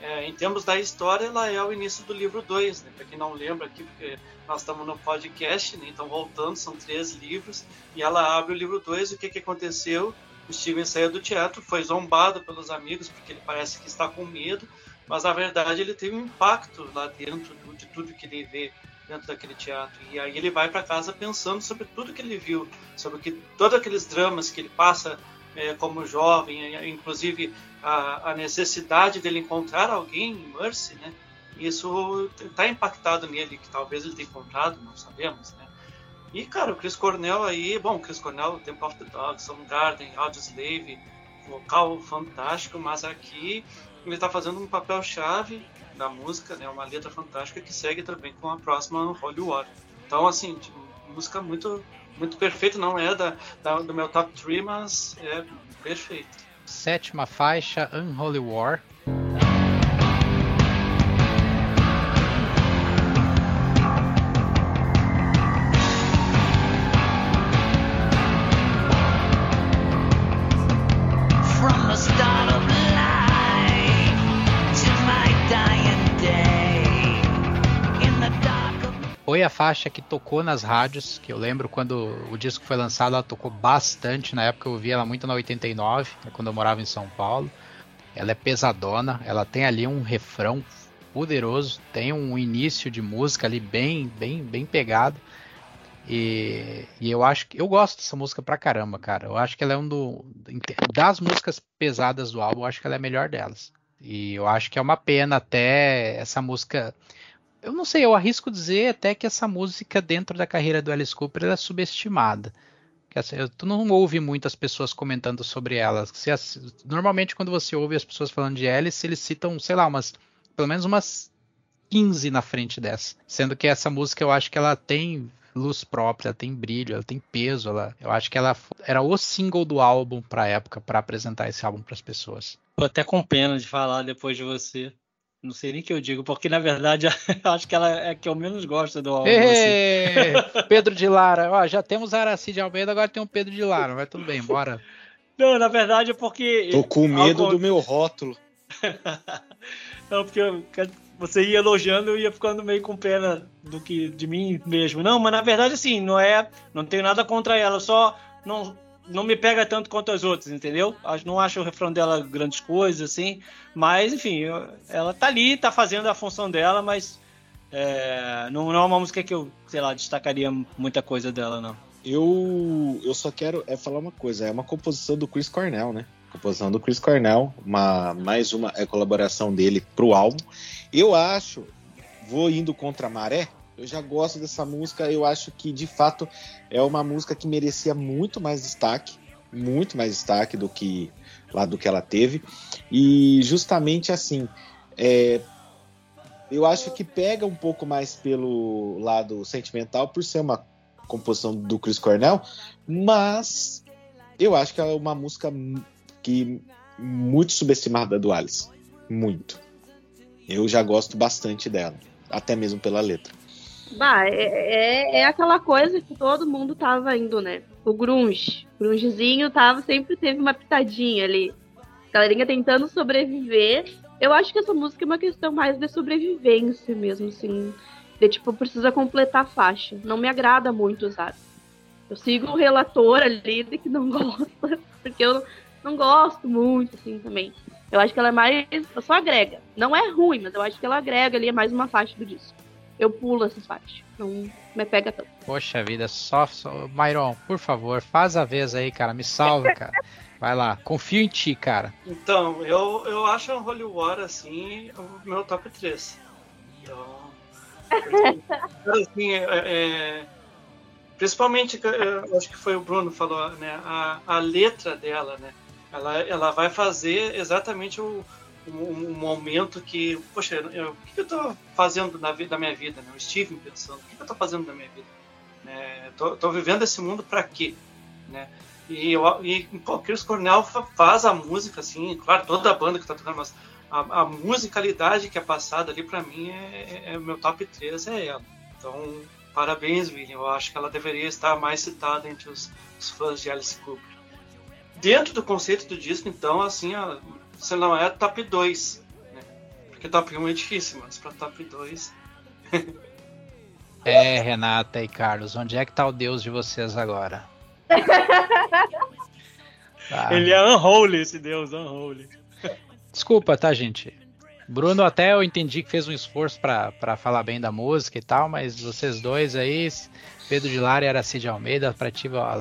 É, em termos da história, ela é o início do livro 2, né? Para quem não lembra aqui, porque nós estamos no podcast, né? então voltando, são três livros, e ela abre o livro 2, o que, que aconteceu? O Steven saiu do teatro, foi zombado pelos amigos, porque ele parece que está com medo, mas na verdade ele teve um impacto lá dentro de tudo que ele vê dentro daquele teatro. E aí ele vai para casa pensando sobre tudo que ele viu, sobre que todos aqueles dramas que ele passa eh, como jovem, inclusive a, a necessidade dele encontrar alguém em Mercy, né? Isso está impactado nele, que talvez ele tenha encontrado, não sabemos, né? E, cara, o Chris Cornell aí, bom, Chris Cornell, Temple of the Dog, Soundgarden, Audioslave, vocal fantástico, mas aqui ele está fazendo um papel chave da música, né? Uma letra fantástica que segue também com a próxima Holy War. Então, assim, tipo, música muito muito perfeita, não é da, da- do meu top 3, mas é perfeito. Sétima faixa, Unholy War. Faixa que tocou nas rádios, que eu lembro quando o disco foi lançado, ela tocou bastante. Na época eu ouvia ela muito na 89, né, quando eu morava em São Paulo. Ela é pesadona, ela tem ali um refrão poderoso, tem um início de música ali bem, bem, bem pegado. E, e eu acho que eu gosto dessa música pra caramba, cara. Eu acho que ela é um do das músicas pesadas do álbum, eu acho que ela é a melhor delas. E eu acho que é uma pena até essa música eu não sei, eu arrisco dizer até que essa música dentro da carreira do Alice Cooper é subestimada. Assim, tu não ouve muitas pessoas comentando sobre ela. Se as- normalmente quando você ouve as pessoas falando de Alice, eles citam, sei lá, umas pelo menos umas 15 na frente dessa. Sendo que essa música eu acho que ela tem luz própria, ela tem brilho, ela tem peso, ela, eu acho que ela era o single do álbum pra época, pra apresentar esse álbum pras pessoas. Tô até com pena de falar depois de você. Não sei nem o que eu digo, porque na verdade eu acho que ela é a que eu menos gosto do álbum. assim. Pedro de Lara, ó, já temos Aracide Almeida, agora tem um Pedro de Lara, mas tudo bem, bora. Não, na verdade é porque. Tô com medo Ao do meu rótulo. Não, porque eu- você ia elogiando, eu ia ficando meio com pena do que de mim mesmo. Não, mas na verdade assim, não é, não tenho nada contra ela, só não não me pega tanto quanto as outras, entendeu? Não acho o refrão dela grandes coisas assim, mas enfim, ela tá ali, tá fazendo a função dela, mas é, não, não é uma música que eu, sei lá, destacaria muita coisa dela, não. Eu, eu só quero é falar uma coisa, é uma composição do Chris Cornell, né? Composição do Chris Cornell, uma, mais uma é, colaboração dele pro álbum. Eu acho, vou indo contra a maré, eu já gosto dessa música, eu acho que de fato é uma música que merecia muito mais destaque, muito mais destaque do que lá do que ela teve. E justamente assim, é, eu acho que pega um pouco mais pelo lado sentimental por ser uma composição do Chris Cornell, mas eu acho que é uma música que muito subestimada do Alice, muito. Eu já gosto bastante dela, até mesmo pela letra. Bah, é, é, é aquela coisa que todo mundo tava indo, né? O grunge. O grungezinho tava, sempre teve uma pitadinha ali. Galerinha tentando sobreviver. Eu acho que essa música é uma questão mais de sobrevivência mesmo, assim. De tipo, precisa completar a faixa. Não me agrada muito, sabe? Eu sigo o relator ali de que não gosta, porque eu não gosto muito, assim, também. Eu acho que ela é mais. Só agrega. Não é ruim, mas eu acho que ela agrega ali, é mais uma faixa do disco. Eu pulo essas faixas. Não me pega tanto. Poxa vida, só, só. Myron, por favor, faz a vez aí, cara. Me salva, cara. Vai lá, confio em ti, cara. Então, eu, eu acho a Holy War, assim, o meu top 3. Então. assim, é, é, principalmente, eu acho que foi o Bruno que falou, né? A, a letra dela, né? Ela, ela vai fazer exatamente o, o, o momento que, poxa, eu, o que eu tô fazendo na da minha vida, né? O Steven pensando, o que eu tô fazendo da minha vida? É, tô, tô vivendo esse mundo pra quê? Né? E, eu, e pô, Chris Cornell fa- faz a música, assim, claro, toda a banda que tá tocando, mas a, a musicalidade que é passada ali pra mim é, é, é meu top 3 é ela. Então, parabéns, William. Eu acho que ela deveria estar mais citada entre os, os fãs de Alice Cooper. Dentro do conceito do disco, então, assim, ó, você não é top 2. Né? Porque top 1 é difícil, mas pra top 2. É, Renata e Carlos, onde é que tá o Deus de vocês agora? Tá. Ele é unholy, esse deus, unholy. Desculpa, tá, gente? Bruno até eu entendi que fez um esforço pra falar bem da música e tal, mas vocês dois aí, Pedro de Lara e Aracide Almeida, pra ti, ó.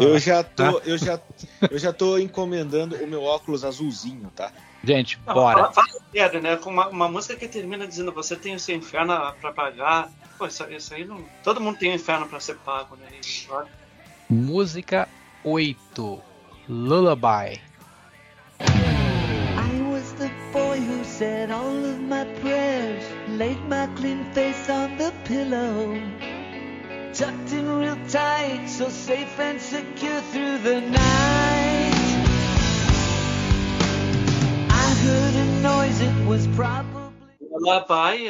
Eu já tô, eu já, eu já tô encomendando o meu óculos azulzinho, tá? Gente, bora. Fala, fala sério, né? Com uma, uma música que termina dizendo você tem o seu inferno pra pagar. Pô, isso, isso aí não. Todo mundo tem um inferno pra ser pago, né? Música 8. Lullaby. I was the boy who said all of my prayers, laid my clean face on the pillow, tucked in real tight, so safe and secure through the night. I heard a noise, it was probably.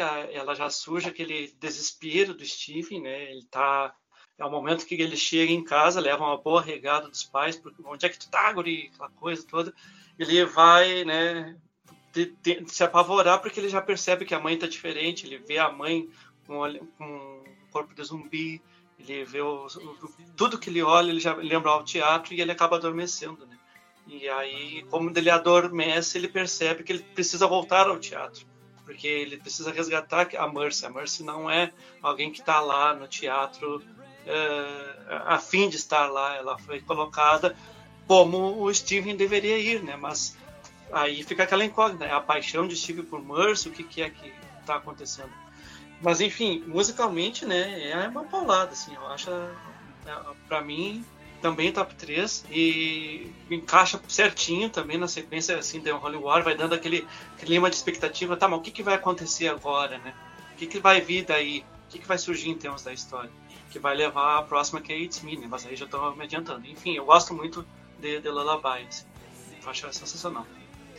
A- ela já surge aquele desespero do Stephen, né? Ele tá. É o momento que ele chega em casa, leva uma boa regada dos pais, porque onde é que tu tá, guri? Aquela coisa toda. Ele vai, né, de- de- se apavorar porque ele já percebe que a mãe tá diferente, ele vê a mãe com, com corpo de zumbi, ele vê o, o- tudo que ele olha, ele já lembra ao teatro e ele acaba adormecendo, né? E aí, como ele adormece, ele percebe que ele precisa voltar ao teatro porque ele precisa resgatar a Mercy. A Mercy não é alguém que está lá no teatro é, a fim de estar lá. Ela foi colocada como o Steven deveria ir, né? Mas aí fica aquela incógnita, né? a paixão de Steven por Mercy, o que, que é que está acontecendo. Mas enfim, musicalmente, né, é uma paulada, assim, eu acho, para mim, também top 3 e encaixa certinho também na sequência assim de Holy War, vai dando aquele clima de expectativa, tá, mas o que, que vai acontecer agora, né? O que, que vai vir daí? O que, que vai surgir em termos da história? Que vai levar a próxima que é It's Me, né? Mas aí já tô me adiantando. Enfim, eu gosto muito de, de Lullaby, assim. Eu acho sensacional.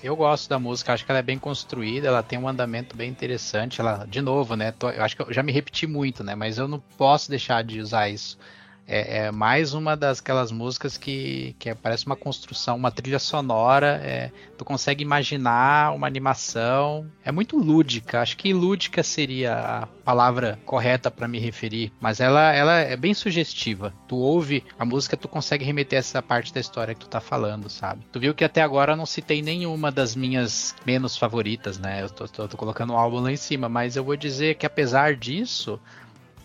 Eu gosto da música, acho que ela é bem construída, ela tem um andamento bem interessante. Ela, de novo, né? tô- eu acho que eu já me repeti muito, né? Mas eu não posso deixar de usar isso. É, é mais uma das aquelas músicas que, que é- parece uma construção, uma trilha sonora. é, tu consegue imaginar uma animação. É muito lúdica. Acho que lúdica seria a palavra correta para me referir. Mas ela, ela é bem sugestiva. Tu ouve a música, tu consegue remeter essa parte da história que tu tá falando, sabe? Tu viu que até agora eu não citei nenhuma das minhas menos favoritas, né? Eu tô, tô- tô colocando o álbum lá em cima, mas eu vou dizer que apesar disso,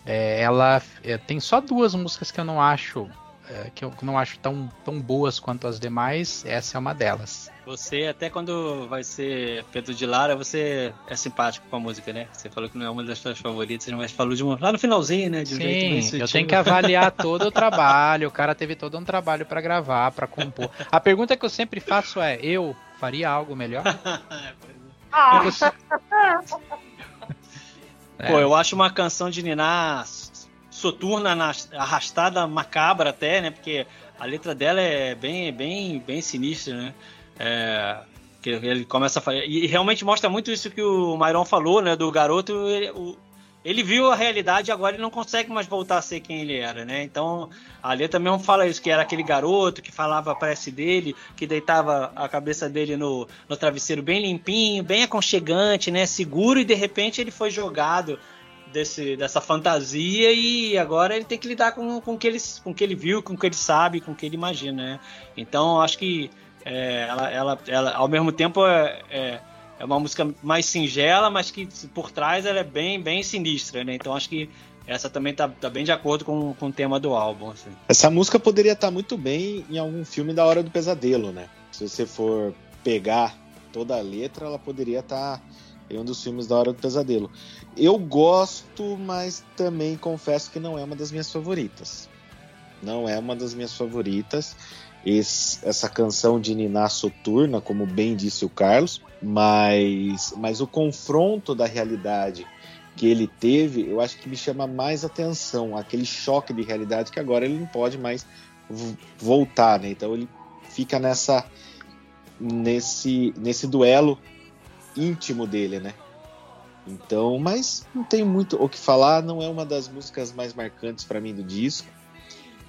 é, ela é, tem só duas músicas que eu não acho é, que eu não acho tão, tão boas quanto as demais. Essa é uma delas. Você, até quando vai ser Pedro de Lara, você é simpático com a música, né? Você falou que não é uma das suas favoritas, mas falou de uma. Lá no finalzinho, né? De um jeito bem Sim, sutil. eu tenho que avaliar todo o trabalho. O cara teve todo um trabalho pra gravar, pra compor. A pergunta que eu sempre faço é: eu faria algo melhor? Ah, Você- É. Pô, eu acho uma canção de Niná soturna, na- arrastada, macabra até, né? Porque a letra dela é bem, bem, bem sinistra, né? É, que ele começa a falar. E realmente mostra muito isso que o Myron falou, né? Do garoto. Ele, ele viu a realidade e agora ele não consegue mais voltar a ser quem ele era, né? Então a letra mesmo fala isso, que era aquele garoto que falava a prece dele, que deitava a cabeça dele no, no travesseiro bem limpinho, bem aconchegante, né? Seguro, e de repente ele foi jogado desse, dessa fantasia e agora ele tem que lidar com, com, o que ele, com o que ele viu, com o que ele sabe, com o que ele imagina, né? Então acho que é, ela, ela, ela, ao mesmo tempo, é, é, é uma música mais singela, mas que por trás ela é bem, bem sinistra, né? Então acho que essa também tá, tá bem de acordo com, com o tema do álbum. Assim. Essa música poderia estar muito bem em algum filme da Hora do Pesadelo, né? Se você for pegar toda a letra, ela poderia estar em um dos filmes da Hora do Pesadelo. Eu gosto, mas também confesso que não é uma das minhas favoritas. Não é uma das minhas favoritas. Esse- essa canção de Niná Soturna, como bem disse o Carlos, mas, mas o confronto da realidade que ele teve, eu acho que me chama mais atenção, aquele choque de realidade que agora ele não pode mais voltar, né? Então ele fica nessa nesse nesse duelo íntimo dele, né? Então, mas não tem muito o que falar, não é uma das músicas mais marcantes para mim do disco,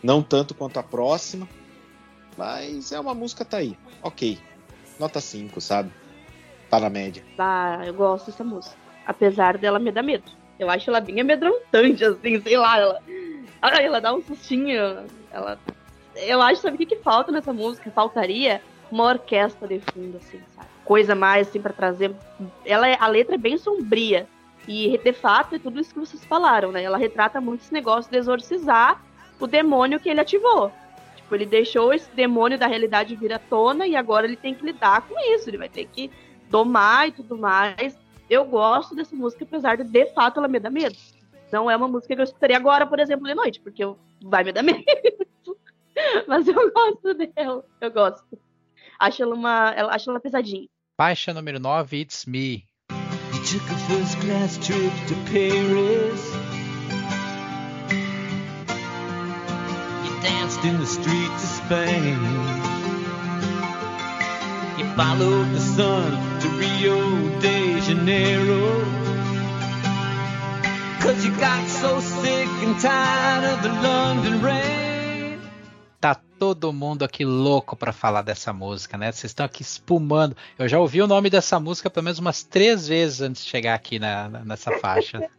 não tanto quanto a próxima, mas é uma música tá aí. OK. Nota 5, sabe? Para a média. Ah, eu gosto dessa música. Apesar dela me dar medo. Eu acho ela bem amedrontante, assim, sei lá. Ela, ela dá um sustinho. Ela, eu acho, sabe o que, que falta nessa música? Faltaria uma orquestra de fundo, assim, sabe? Coisa mais, assim, pra trazer. Ela é, a letra é bem sombria. E, de fato, é tudo isso que vocês falaram, né? Ela retrata muito esse negócio de exorcizar o demônio que ele ativou. Tipo, ele deixou esse demônio da realidade vir à tona e agora ele tem que lidar com isso. Ele vai ter que domar e tudo mais. Eu gosto dessa música, apesar de, de fato, ela me dar medo. Não é uma música que eu escutaria agora, por exemplo, de noite, porque eu, vai me dar medo. Mas eu gosto dela. Eu gosto. Acho ela uma. Ela, acho ela pesadinha. Faixa número 9, It's Me. You took a first class trip to Paris. Danced in the streets of Spain. You followed the sun to Rio de Janeiro. Cause you got so sick and tired of the London rain. Tá todo mundo aqui louco pra falar dessa música, né? Vocês estão aqui espumando. Eu já ouvi o nome dessa música pelo menos umas três vezes antes de chegar aqui na, na- nessa faixa.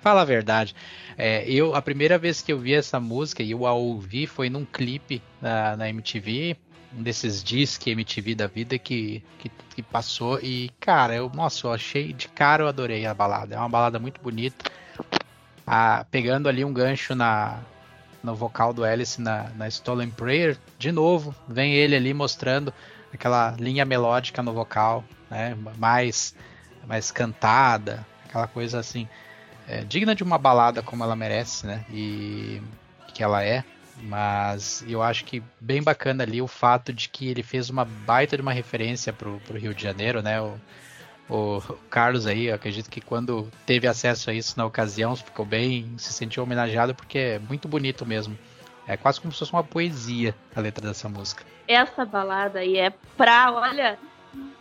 Fala a verdade. É, eu a primeira vez que eu vi essa música e eu a ouvi foi num clipe na, na MTV, um desses disque MTV da vida que, que, que passou e cara, eu nossa, eu achei de cara eu adorei a balada. É uma balada muito bonita. Ah, pegando ali um gancho na no vocal do Alice na, na Stolen Prayer, de novo, vem ele ali mostrando aquela linha melódica no vocal, né, mais, mais cantada, aquela coisa assim, é, digna de uma balada como ela merece, né, e que ela é, mas eu acho que bem bacana ali o fato de que ele fez uma baita de uma referência pro, pro Rio de Janeiro, né, o, o Carlos aí, acredito que quando teve acesso a isso na ocasião, ficou bem, se sentiu homenageado porque é muito bonito mesmo. É quase como se fosse uma poesia a letra dessa música. Essa balada aí é pra, olha,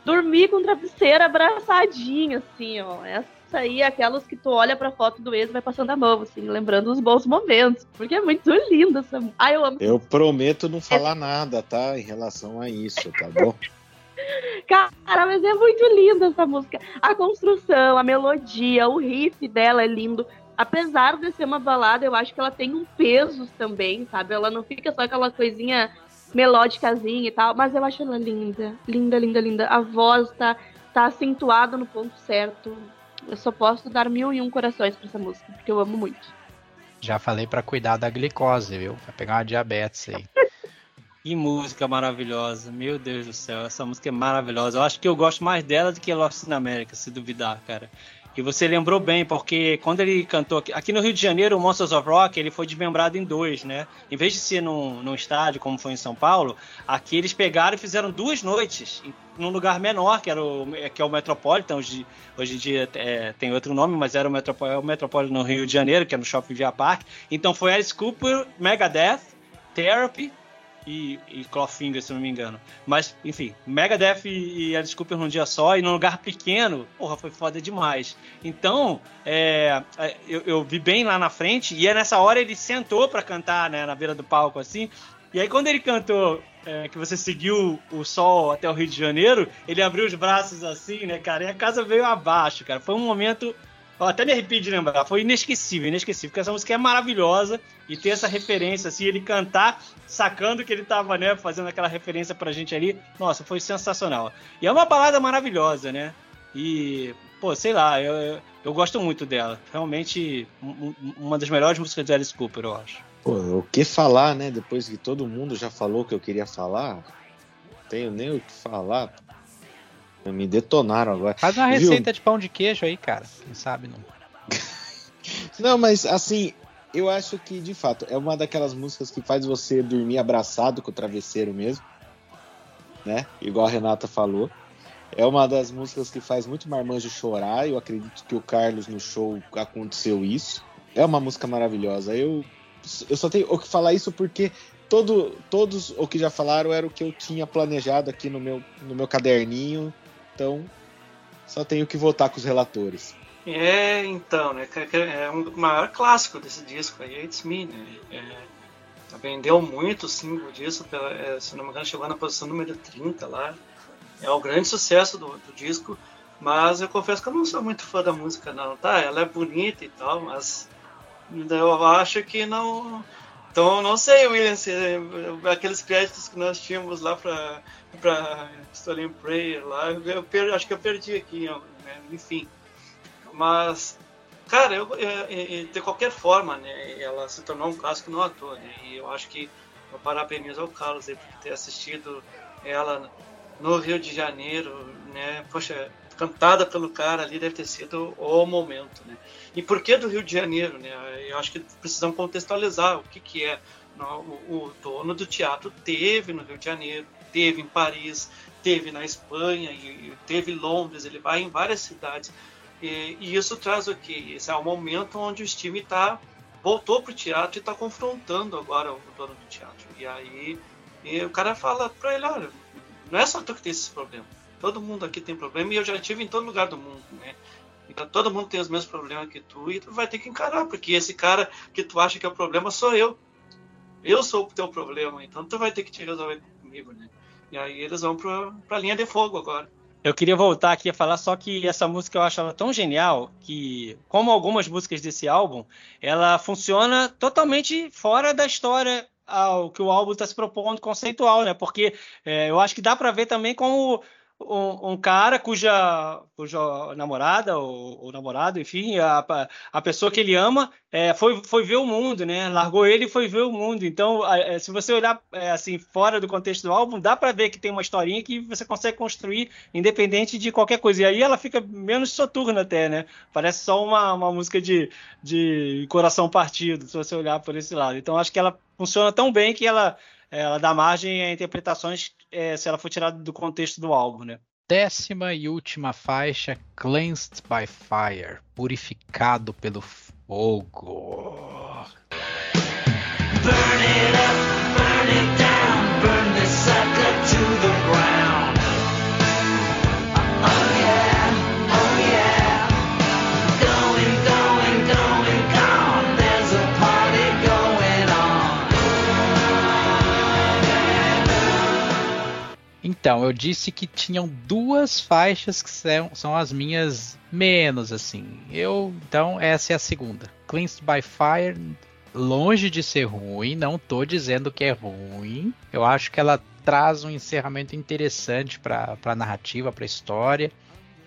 dormir com travesseiro abraçadinho, assim, ó. Essa aí é aquelas que tu olha pra foto do ex e vai passando a mão, assim, lembrando os bons momentos. Porque é muito linda essa música. Ah, eu amo. Eu prometo não falar nada, tá? Em relação a isso, tá bom? Cara, mas é muito linda essa música. A construção, a melodia, o riff dela é lindo. Apesar de ser uma balada, eu acho que ela tem um peso também, sabe? Ela não fica só aquela coisinha melódicazinha e tal, mas eu acho ela linda. Linda, linda, linda. A voz tá, tá acentuada no ponto certo. Eu só posso dar mil e um corações pra essa música, porque eu amo muito. Já falei pra cuidar da glicose, viu? Vai pegar uma diabetes aí. Que música maravilhosa, meu Deus do céu, essa música é maravilhosa. Eu acho que eu gosto mais dela do que Lost in America, se duvidar, cara. E você lembrou bem, porque quando ele cantou aqui, aqui no Rio de Janeiro, o Monsters of Rock, ele foi desmembrado em dois, né? Em vez de ser num, num estádio, como foi em São Paulo, aqui eles pegaram e fizeram duas noites, num lugar menor, que, era o, que é o Metropolitan, hoje, hoje em dia é, tem outro nome, mas era o Metropolitan, o Metropolitan no Rio de Janeiro, que é no Shopping Via Park. Então foi Alice Cooper, Megadeth, Therapy e, e Clawfinger, se não me engano. Mas, enfim, Megadeth e, e Alice Cooper num dia só e num lugar pequeno, porra, foi foda demais. Então, é, é, eu, eu vi bem lá na frente e é nessa hora ele sentou pra cantar, né, na beira do palco, assim. E aí quando ele cantou é, que você seguiu o sol até o Rio de Janeiro, ele abriu os braços assim, né, cara, e a casa veio abaixo, cara. Foi um momento eu até me arrepio de lembrar, foi inesquecível, inesquecível, porque essa música é maravilhosa e ter essa referência, assim, ele cantar sacando que ele tava, né, fazendo aquela referência pra gente ali, nossa, foi sensacional. E é uma balada maravilhosa, né? E, pô, sei lá, eu, eu, eu gosto muito dela. Realmente, um- um- uma das melhores músicas de Alice Cooper, eu acho. Pô, o que falar, né? Depois que todo mundo já falou o que eu queria falar, tenho nem o que falar. Me detonaram agora. Faz uma Viu? receita de pão de queijo aí, cara. Quem sabe não. Não, mas assim, eu acho que de fato é uma daquelas músicas que faz você dormir abraçado com o travesseiro mesmo, né? Igual a Renata falou. É uma das músicas que faz muito marmanjo chorar. Eu acredito que o Carlos no show aconteceu isso. É uma música maravilhosa. Eu, eu só tenho o que falar isso porque todo, todos o que já falaram era o que eu tinha planejado aqui no meu, no meu caderninho. Então, só tenho que votar com os relatores. É, então, né? É um maior clássico desse disco aí, It's Me, né? É, vendeu muito o single disso, pela- é, se não me engano, chegou na posição número 30 lá. É o grande sucesso do, do disco, mas eu confesso que eu não sou muito fã da música, não. Tá, ela é bonita e tal, mas eu acho que não. Então, não sei, William, se aqueles créditos que nós tínhamos lá pra, pra Stolen Prayer lá, eu per- acho que eu perdi aqui, né? enfim. Mas, cara, eu, de qualquer forma, né, ela se tornou um clássico não à toa, né, e eu acho que eu parabenizo ao Carlos aí por ter assistido ela no Rio de Janeiro, né, poxa, cantada pelo cara ali deve ter sido o momento, né. E por que do Rio de Janeiro, né? Eu acho que precisamos contextualizar o que, que é Não, O, o dono do teatro teve no Rio de Janeiro, teve em Paris, teve na Espanha, e, teve em Londres, ele vai em várias cidades. E, e isso traz o quê? Esse é o momento onde o Steve tá, voltou pro teatro e está confrontando agora o dono do teatro. E aí e o cara fala para ele, olha, não é só tu que tem esses problemas. Todo mundo aqui tem problema e eu já tive em todo lugar do mundo, né? Então todo mundo tem os mesmos problemas que tu e tu vai ter que encarar, porque esse cara que tu acha que é o problema sou eu. Eu sou o teu problema, então tu vai ter que te resolver comigo, né? E aí eles vão pra, pra linha de fogo agora. Eu queria voltar aqui a falar só que essa música eu acho ela tão genial que, como algumas músicas desse álbum, ela funciona totalmente fora da história ao que o álbum está se propondo conceitual, né? Porque é, eu acho que dá para ver também como um, um cara cuja, cuja namorada ou, ou namorado, enfim, a, a pessoa que ele ama é, foi, foi ver o mundo, né? Largou ele e foi ver o mundo. Então, é, se você olhar é, assim fora do contexto do álbum, dá para ver que tem uma historinha que você consegue construir independente de qualquer coisa. E aí ela fica menos soturna até, né? Parece só uma, uma música de, de coração partido, se você olhar por esse lado. Então, acho que ela funciona tão bem que ela ela dá margem a interpretações é, se ela for tirada do contexto do álbum, né? Décima e última faixa, Cleansed by Fire, purificado pelo fogo. Burn it up, Então, eu disse que tinham duas faixas que são, são as minhas menos, assim. Eu, então, essa é a segunda. Cleansed by Fire, longe de ser ruim, não tô dizendo que é ruim. Eu acho que ela traz um encerramento interessante para a narrativa, para a história.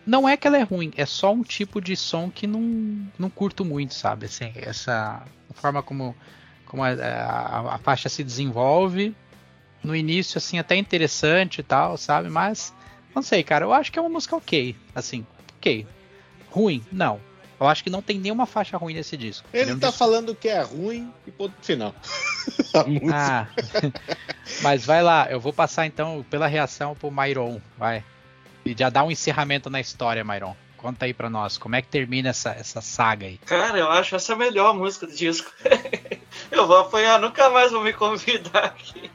Não é que ela é ruim, é só um tipo de som que não, não curto muito, sabe? Assim, essa forma como, como a, a, a faixa se desenvolve. No início, assim, até interessante e tal, sabe? Mas, não sei, cara, eu acho que é uma música ok. Assim, ok. Ruim? Não. Eu acho que não tem nenhuma faixa ruim nesse disco. Ele tá disco- falando que é ruim e ponto final. a música. Ah, mas vai lá, eu vou passar então pela reação pro Myron, vai. E já dá um encerramento na história, Myron. Conta aí pra nós, como é que termina essa, essa saga aí? Cara, eu acho essa a melhor música do disco. eu vou apanhar, nunca mais vão me convidar aqui.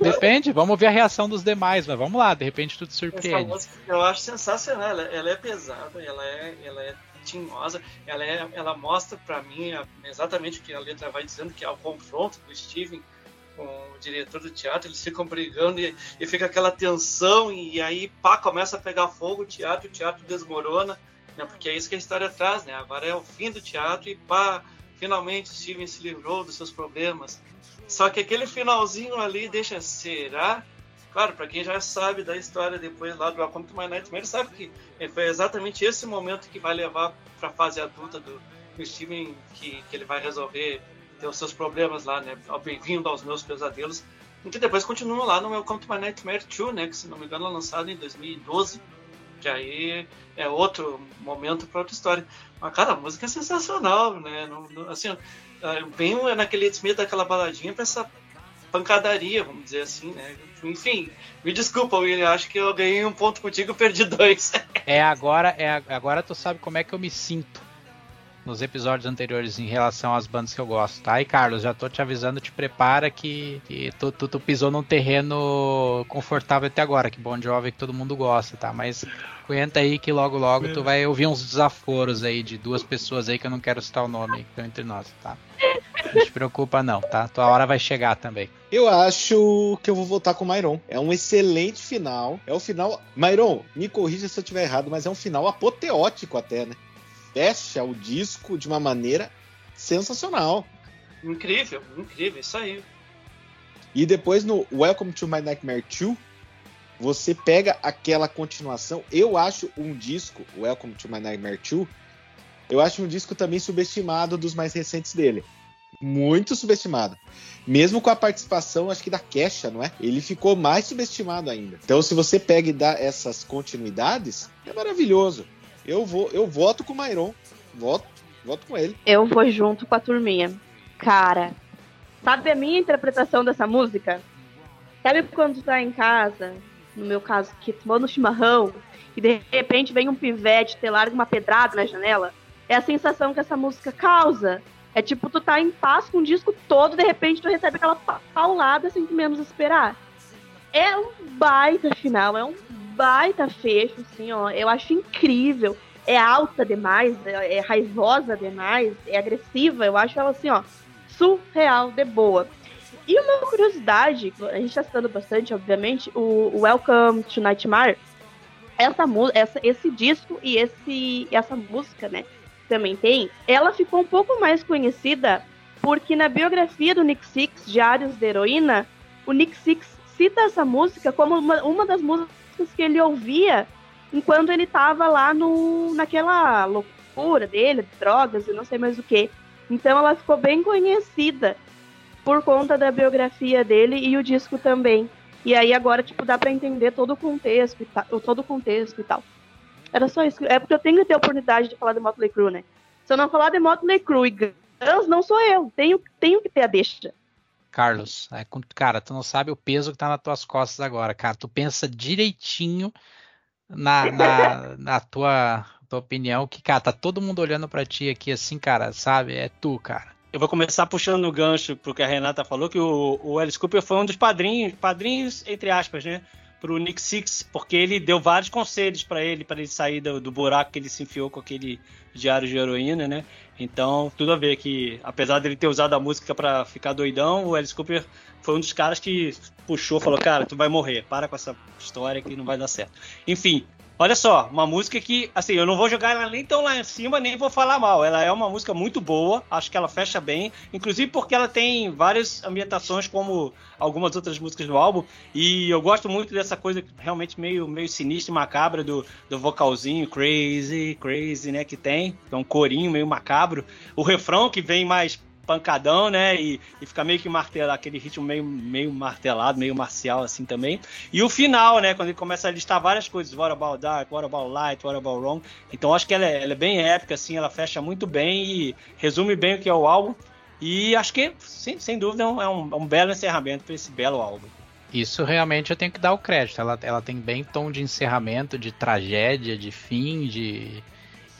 Depende, vamos ver a reação dos demais, mas vamos lá, de repente tudo surpreende. música eu acho sensacional. Ela, ela é pesada, ela é, ela é tinhosa, ela, é, ela mostra pra mim exatamente o que a letra vai dizendo, que é o confronto do Steven com o diretor do teatro, eles ficam brigando e, e fica aquela tensão, e aí pá, começa a pegar fogo o teatro, o teatro desmorona, né, porque é isso que a história traz, né? Agora é o fim do teatro e pá, finalmente Steven se livrou dos seus problemas. Só que aquele finalzinho ali deixa, será? Claro, pra quem já sabe da história depois lá do Welcome to My Nightmare, sabe que foi exatamente esse momento que vai levar pra fase adulta do, do Steven, que, que ele vai resolver ter os seus problemas lá, né? Bem-vindo aos meus pesadelos. E que depois continua lá no Welcome to My Nightmare 2, né? Que se não me engano é lançado em 2012. Que aí é outro momento para outra história. Mas, cara, a música é sensacional, né? Não- não- assim, eh, bem naquele Smith daquela baladinha pra essa pancadaria, vamos dizer assim, né? Enfim, me desculpa, William, acho que eu ganhei um ponto contigo e perdi dois. É agora, é agora tu sabe como é que eu me sinto nos episódios anteriores em relação às bandas que eu gosto, tá? E Carlos, já tô te avisando, te prepara que, que tu, tu, tu pisou num terreno confortável até agora, que bom jovem que todo mundo gosta, tá? Mas aguenta aí que logo logo tu vai ouvir uns desaforos aí de duas pessoas aí que eu não quero citar o nome aí, que estão entre nós, tá? Não te preocupa não, tá? Tua hora vai chegar também. Eu acho que eu vou voltar com o Myron. É um excelente final. É o final. Myron, me corrija se eu estiver errado, mas é um final apoteótico até, né? Fecha o disco de uma maneira sensacional. incrível, incrível, isso aí. E depois no Welcome to My Nightmare 2, você pega aquela continuação. Eu acho um disco, Welcome to My Nightmare 2, eu acho um disco também subestimado dos mais recentes dele. Muito subestimado. Mesmo com a participação, acho que da Kesha, não é? Ele ficou mais subestimado ainda. Então, se você pega e dá essas continuidades, é maravilhoso. Eu vou, eu voto com o Myron. Voto, voto com ele. Eu vou junto com a turminha. Cara, Sabe a minha interpretação dessa música? Sabe quando tu tá em casa, no meu caso, que tomando chimarrão, e de repente vem um pivete, te larga uma pedrada na janela? É a sensação que essa música causa. É tipo, tu tá em paz com o disco todo, de repente tu recebe aquela pa- paulada sem tu menos esperar. É um baita final, é um baita fecho, assim, ó. Eu acho incrível. É alta demais, é, é raivosa demais, é agressiva. Eu acho ela assim, ó, surreal de boa. E uma curiosidade, a gente tá citando bastante, obviamente, o, Welcome to Nightmare. Essa, essa, esse disco e esse, essa música, né, também tem, ela ficou um pouco mais conhecida porque na biografia do Nick Six, Diários de Heroína, o Nick Six cita essa música como uma, uma das músicas que ele ouvia enquanto ele tava lá no, naquela loucura dele, de drogas e não sei mais o que. Então ela ficou bem conhecida por conta da biografia dele e o disco também. E aí agora, tipo, dá pra entender todo o contexto e tal, todo o contexto e tal. Era só isso. É porque eu tenho que ter a oportunidade de falar de Motley Crue, né? Se eu não falar de Motley Crue e Guns, não sou eu. Tenho, tenho que ter a deixa. Carlos, é, cara, tu não sabe o peso que tá nas tuas costas agora, cara. Tu pensa direitinho na, na, na tua, tua opinião, que, cara, tá todo mundo olhando pra ti aqui assim, cara, sabe? É tu, cara. Eu vou começar puxando o gancho pro que a Renata falou, que o, o Alice Cooper foi um dos padrinhos, padrinhos, entre aspas, né? Pro Nick Six, porque ele deu vários conselhos pra ele, para ele sair do, do buraco que ele se enfiou com aquele diário de heroína, né? Então, tudo a ver que, apesar dele ter usado a música pra ficar doidão, o Alice Cooper foi um dos caras que puxou, falou, cara, tu vai morrer, para com essa história que não vai dar certo. Enfim, olha só, uma música que, assim, eu não vou jogar ela nem tão lá em cima, nem vou falar mal. Ela é uma música muito boa, acho que ela fecha bem, inclusive porque ela tem várias ambientações, como algumas outras músicas do álbum, e eu gosto muito dessa coisa realmente meio, meio sinistra e macabra do, do vocalzinho crazy, crazy, né, que tem, é um corinho meio macabro. O refrão que vem mais pancadão, né? E, e fica meio que martelado, aquele ritmo meio, meio martelado, meio marcial assim também. E o final, né? Quando ele começa a listar várias coisas, what about dark, what about light, what about wrong. Então acho que ela é, ela é bem épica, assim, ela fecha muito bem e resume bem o que é o álbum. E acho que, sem, sem dúvida, é um, é um, é belo encerramento para esse belo álbum. Isso realmente eu tenho que dar o crédito. Ela, ela tem bem tom de encerramento, de tragédia, de fim, de,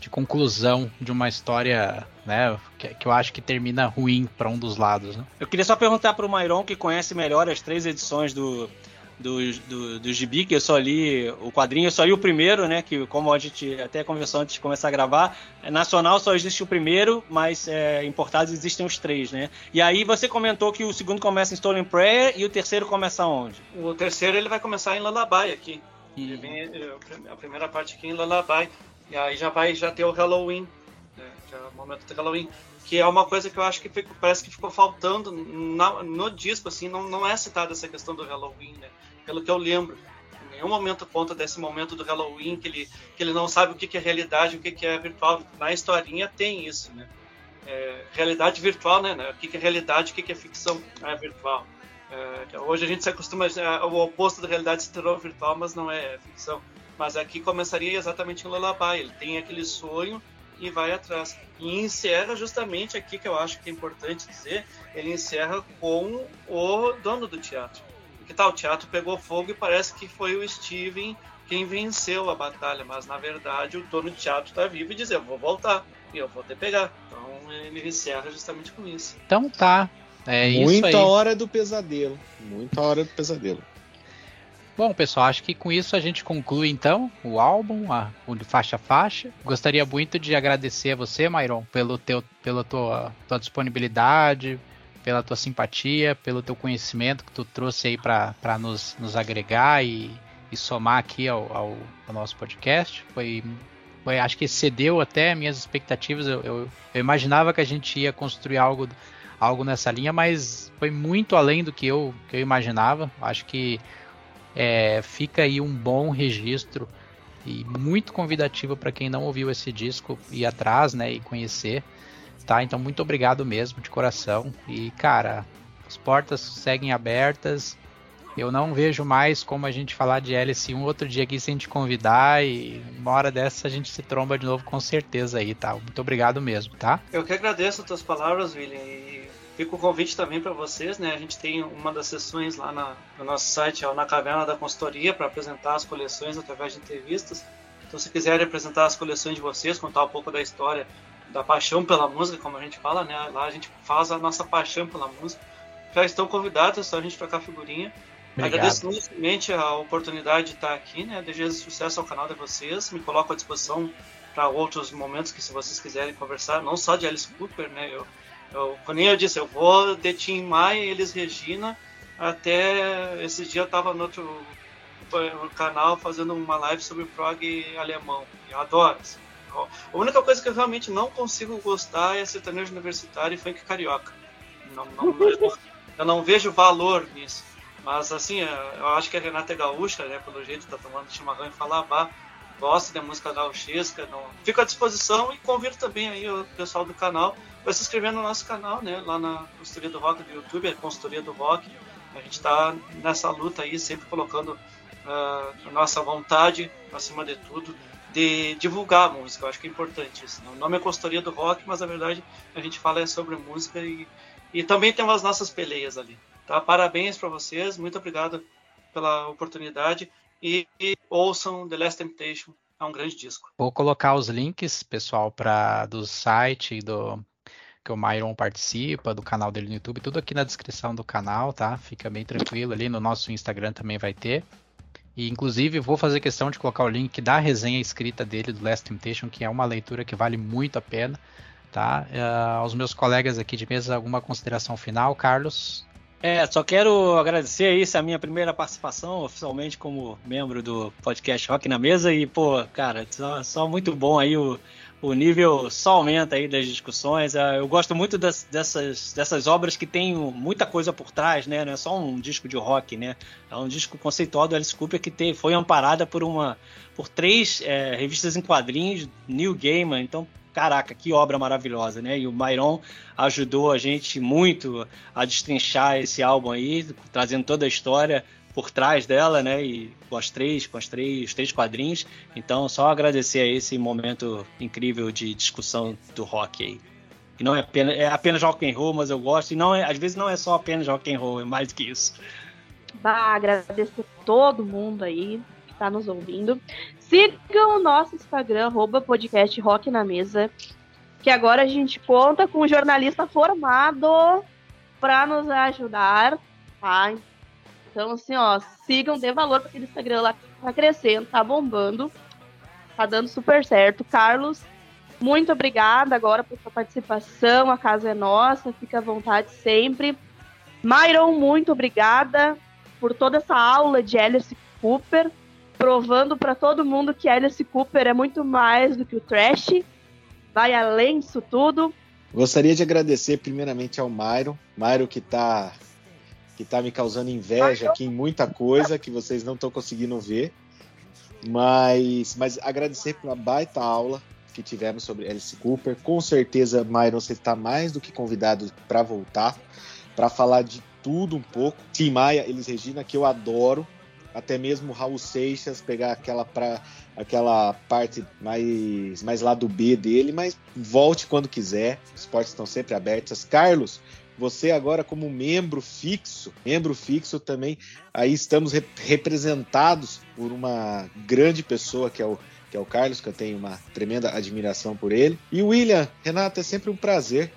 de conclusão de uma história, né? Que, que eu acho que termina ruim para um dos lados, né? Eu queria só perguntar pro Mairon, que conhece melhor as três edições do, do, do, do Gibi, que eu só li o quadrinho, eu só li o primeiro, né? Que como a gente até conversou antes de começar a gravar, é nacional só existe o primeiro, mas é, importados existem os três, né? E aí você comentou que o segundo começa em Stolen Prayer e o terceiro começa onde? O terceiro ele vai começar em Lullaby aqui. Ele vem, eh, a primeira parte aqui em Lullaby. E aí já vai já ter o Halloween. Né? Já é o momento do Halloween. Que é uma coisa que eu acho que fico- parece que ficou faltando na- no disco, assim, não, não é citada essa questão do Halloween, né? Pelo que eu lembro. Em nenhum momento conta desse momento do Halloween, que ele, que ele não sabe o que, que é realidade, o que, que é virtual. Na historinha tem isso, né? É, realidade virtual, né? O que, que é realidade, o que, que é ficção é virtual. É, hoje a gente se acostuma é, o oposto da realidade se tornou virtual, mas não é ficção. Mas aqui começaria exatamente em Lullaby. Ele tem aquele sonho e vai atrás. E encerra justamente aqui que eu acho que é importante dizer, ele encerra com o dono do teatro. Que tal? O teatro pegou fogo e parece que foi o Steven quem venceu a batalha, mas na verdade o dono do teatro está vivo e diz: Eu vou voltar e eu vou te pegar. Então ele encerra justamente com isso. Então tá. É isso Muita aí. hora do pesadelo. Muita hora do pesadelo. Bom, pessoal, acho que com isso a gente conclui então o álbum, a, o faixa a faixa. Gostaria muito de agradecer a você, Myron, pelo teu, pela tua, tua disponibilidade, pela tua simpatia, pelo teu conhecimento que tu trouxe aí para nos, nos agregar e, e somar aqui ao, ao, ao nosso podcast. Foi, foi, acho que excedeu até minhas expectativas. Eu, eu, eu imaginava que a gente ia construir algo, algo nessa linha, mas foi muito além do que eu, que eu imaginava. Acho que é, fica aí um bom registro e muito convidativo para quem não ouviu esse disco ir atrás, né, e conhecer, tá? Então muito obrigado mesmo de coração e cara, as portas seguem abertas. Eu não vejo mais como a gente falar de Alice um outro dia aqui sem te convidar e uma hora dessa a gente se tromba de novo com certeza aí, tá? Muito obrigado mesmo, tá? Eu que agradeço as tuas palavras, William, e Fica o convite também para vocês, né? A gente tem uma das sessões lá na, no nosso site, é o na Caverna da Consultoria, para apresentar as coleções através de entrevistas. Então, se quiserem apresentar as coleções de vocês, contar um pouco da história, da paixão pela música, como a gente fala, né? Lá a gente faz a nossa paixão pela música. Já estão convidados, é só a gente trocar figurinha. Obrigado. Agradeço imensamente a oportunidade de estar aqui, né? Desejo sucesso ao canal de vocês. Me coloco à disposição para outros momentos que se vocês quiserem conversar, não só de Alice Cooper, né? Eu, eu, como eu disse, eu vou de Tim Maia e eles Regina até esse dia eu estava no outro canal fazendo uma live sobre prog alemão. Eu adoro. assim. A única coisa que eu realmente não consigo gostar é sertanejo universitário e funk carioca. Não, não- eu não vejo valor nisso. Mas assim, eu acho que a Renata é gaúcha, né? Pelo jeito tá tomando chimarrão e falar, bah, gosto da música gauchesca. Não... Fico à disposição e convido também aí o pessoal do canal para se inscrever no nosso canal, né? Lá na Consultoria do Rock do YouTube, a Consultoria do Rock. A gente está nessa luta aí, sempre colocando ah, a nossa vontade, acima de tudo, de divulgar a música. Eu acho que é importante isso. né? O nome é Consultoria do Rock, mas na verdade a gente fala é sobre música e, e também temos as nossas peleias ali. Tá? Parabéns para vocês, muito obrigado pela oportunidade e, e ouçam The Last Temptation, é um grande disco. Vou colocar os links, pessoal, para do site do que o Myron participa, do canal dele no YouTube, tudo aqui na descrição do canal, tá? Fica bem tranquilo ali, no nosso Instagram também vai ter. E inclusive vou fazer questão de colocar o link da resenha escrita dele do Last Temptation, que é uma leitura que vale muito a pena, tá? Ah, aos meus colegas aqui de mesa, alguma consideração final, Carlos? É, só quero agradecer aí essa minha primeira participação oficialmente como membro do podcast Rock na Mesa e, pô, cara, só, só muito bom aí o, o nível só aumenta aí das discussões. Ah, Eu gosto muito das- dessas, dessas obras que tem muita coisa por trás, né? Não é só um disco de rock, né? É um disco conceitual do Alice Cooper que tem, foi amparada por uma por três é, revistas em quadrinhos, New Gaiman, então caraca, que obra maravilhosa, né? E o Myron ajudou a gente muito a destrinchar esse álbum aí, trazendo toda a história por trás dela, né? E com as três, com as três, os três quadrinhos. Então, só agradecer a esse momento incrível de discussão do rock aí. E não é apenas, é apenas rock and roll, mas eu gosto. E não é, às vezes não é só apenas rock and roll, é mais do que isso. Bah, agradecer todo mundo aí que tá nos ouvindo. Sigam o nosso Instagram, arroba podcast Rock na Mesa, que agora a gente conta com um jornalista formado para nos ajudar, tá? Então, assim, ó, sigam, dê valor para aquele Instagram lá que tá crescendo, tá bombando, tá dando super certo. Carlos, muito obrigada agora por sua participação, a casa é nossa, fica à vontade sempre. Myron, muito obrigada por toda essa aula de Alice Cooper, provando para todo mundo que Alice Cooper é muito mais do que o trash, vai além disso tudo. Gostaria de agradecer primeiramente ao Myron, Myron que tá que tá me causando inveja aqui em muita coisa que vocês não estão conseguindo ver. Mas, mas agradecer pela baita aula que tivemos sobre Alice Cooper. Com certeza, Myron, você está mais do que convidado para voltar, para falar de tudo um pouco. Tim Maia, Elis Regina, que eu adoro. Até mesmo Raul Seixas, pegar aquela, pra, aquela parte mais, mais lá do B dele, mas volte quando quiser. Os portas estão sempre abertas. Carlos, você agora como membro fixo, membro fixo também, aí estamos re- representados por uma grande pessoa que é o que é o Carlos, que eu tenho uma tremenda admiração por ele. E William, Renato, é sempre um prazer.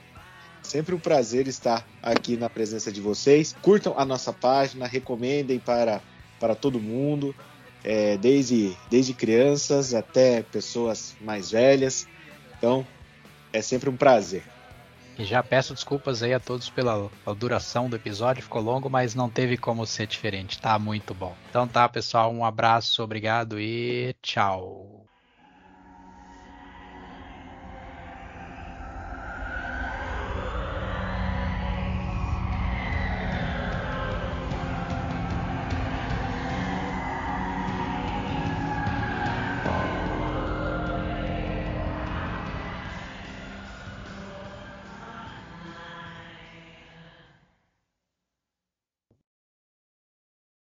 Sempre um prazer estar aqui na presença de vocês. Curtam a nossa página, recomendem para, para todo mundo, é, desde, desde crianças até pessoas mais velhas. Então, é sempre um prazer. E já peço desculpas aí a todos pela, duração do episódio, ficou longo, mas não teve como ser diferente, tá muito bom. Então tá, pessoal, um abraço, obrigado e tchau.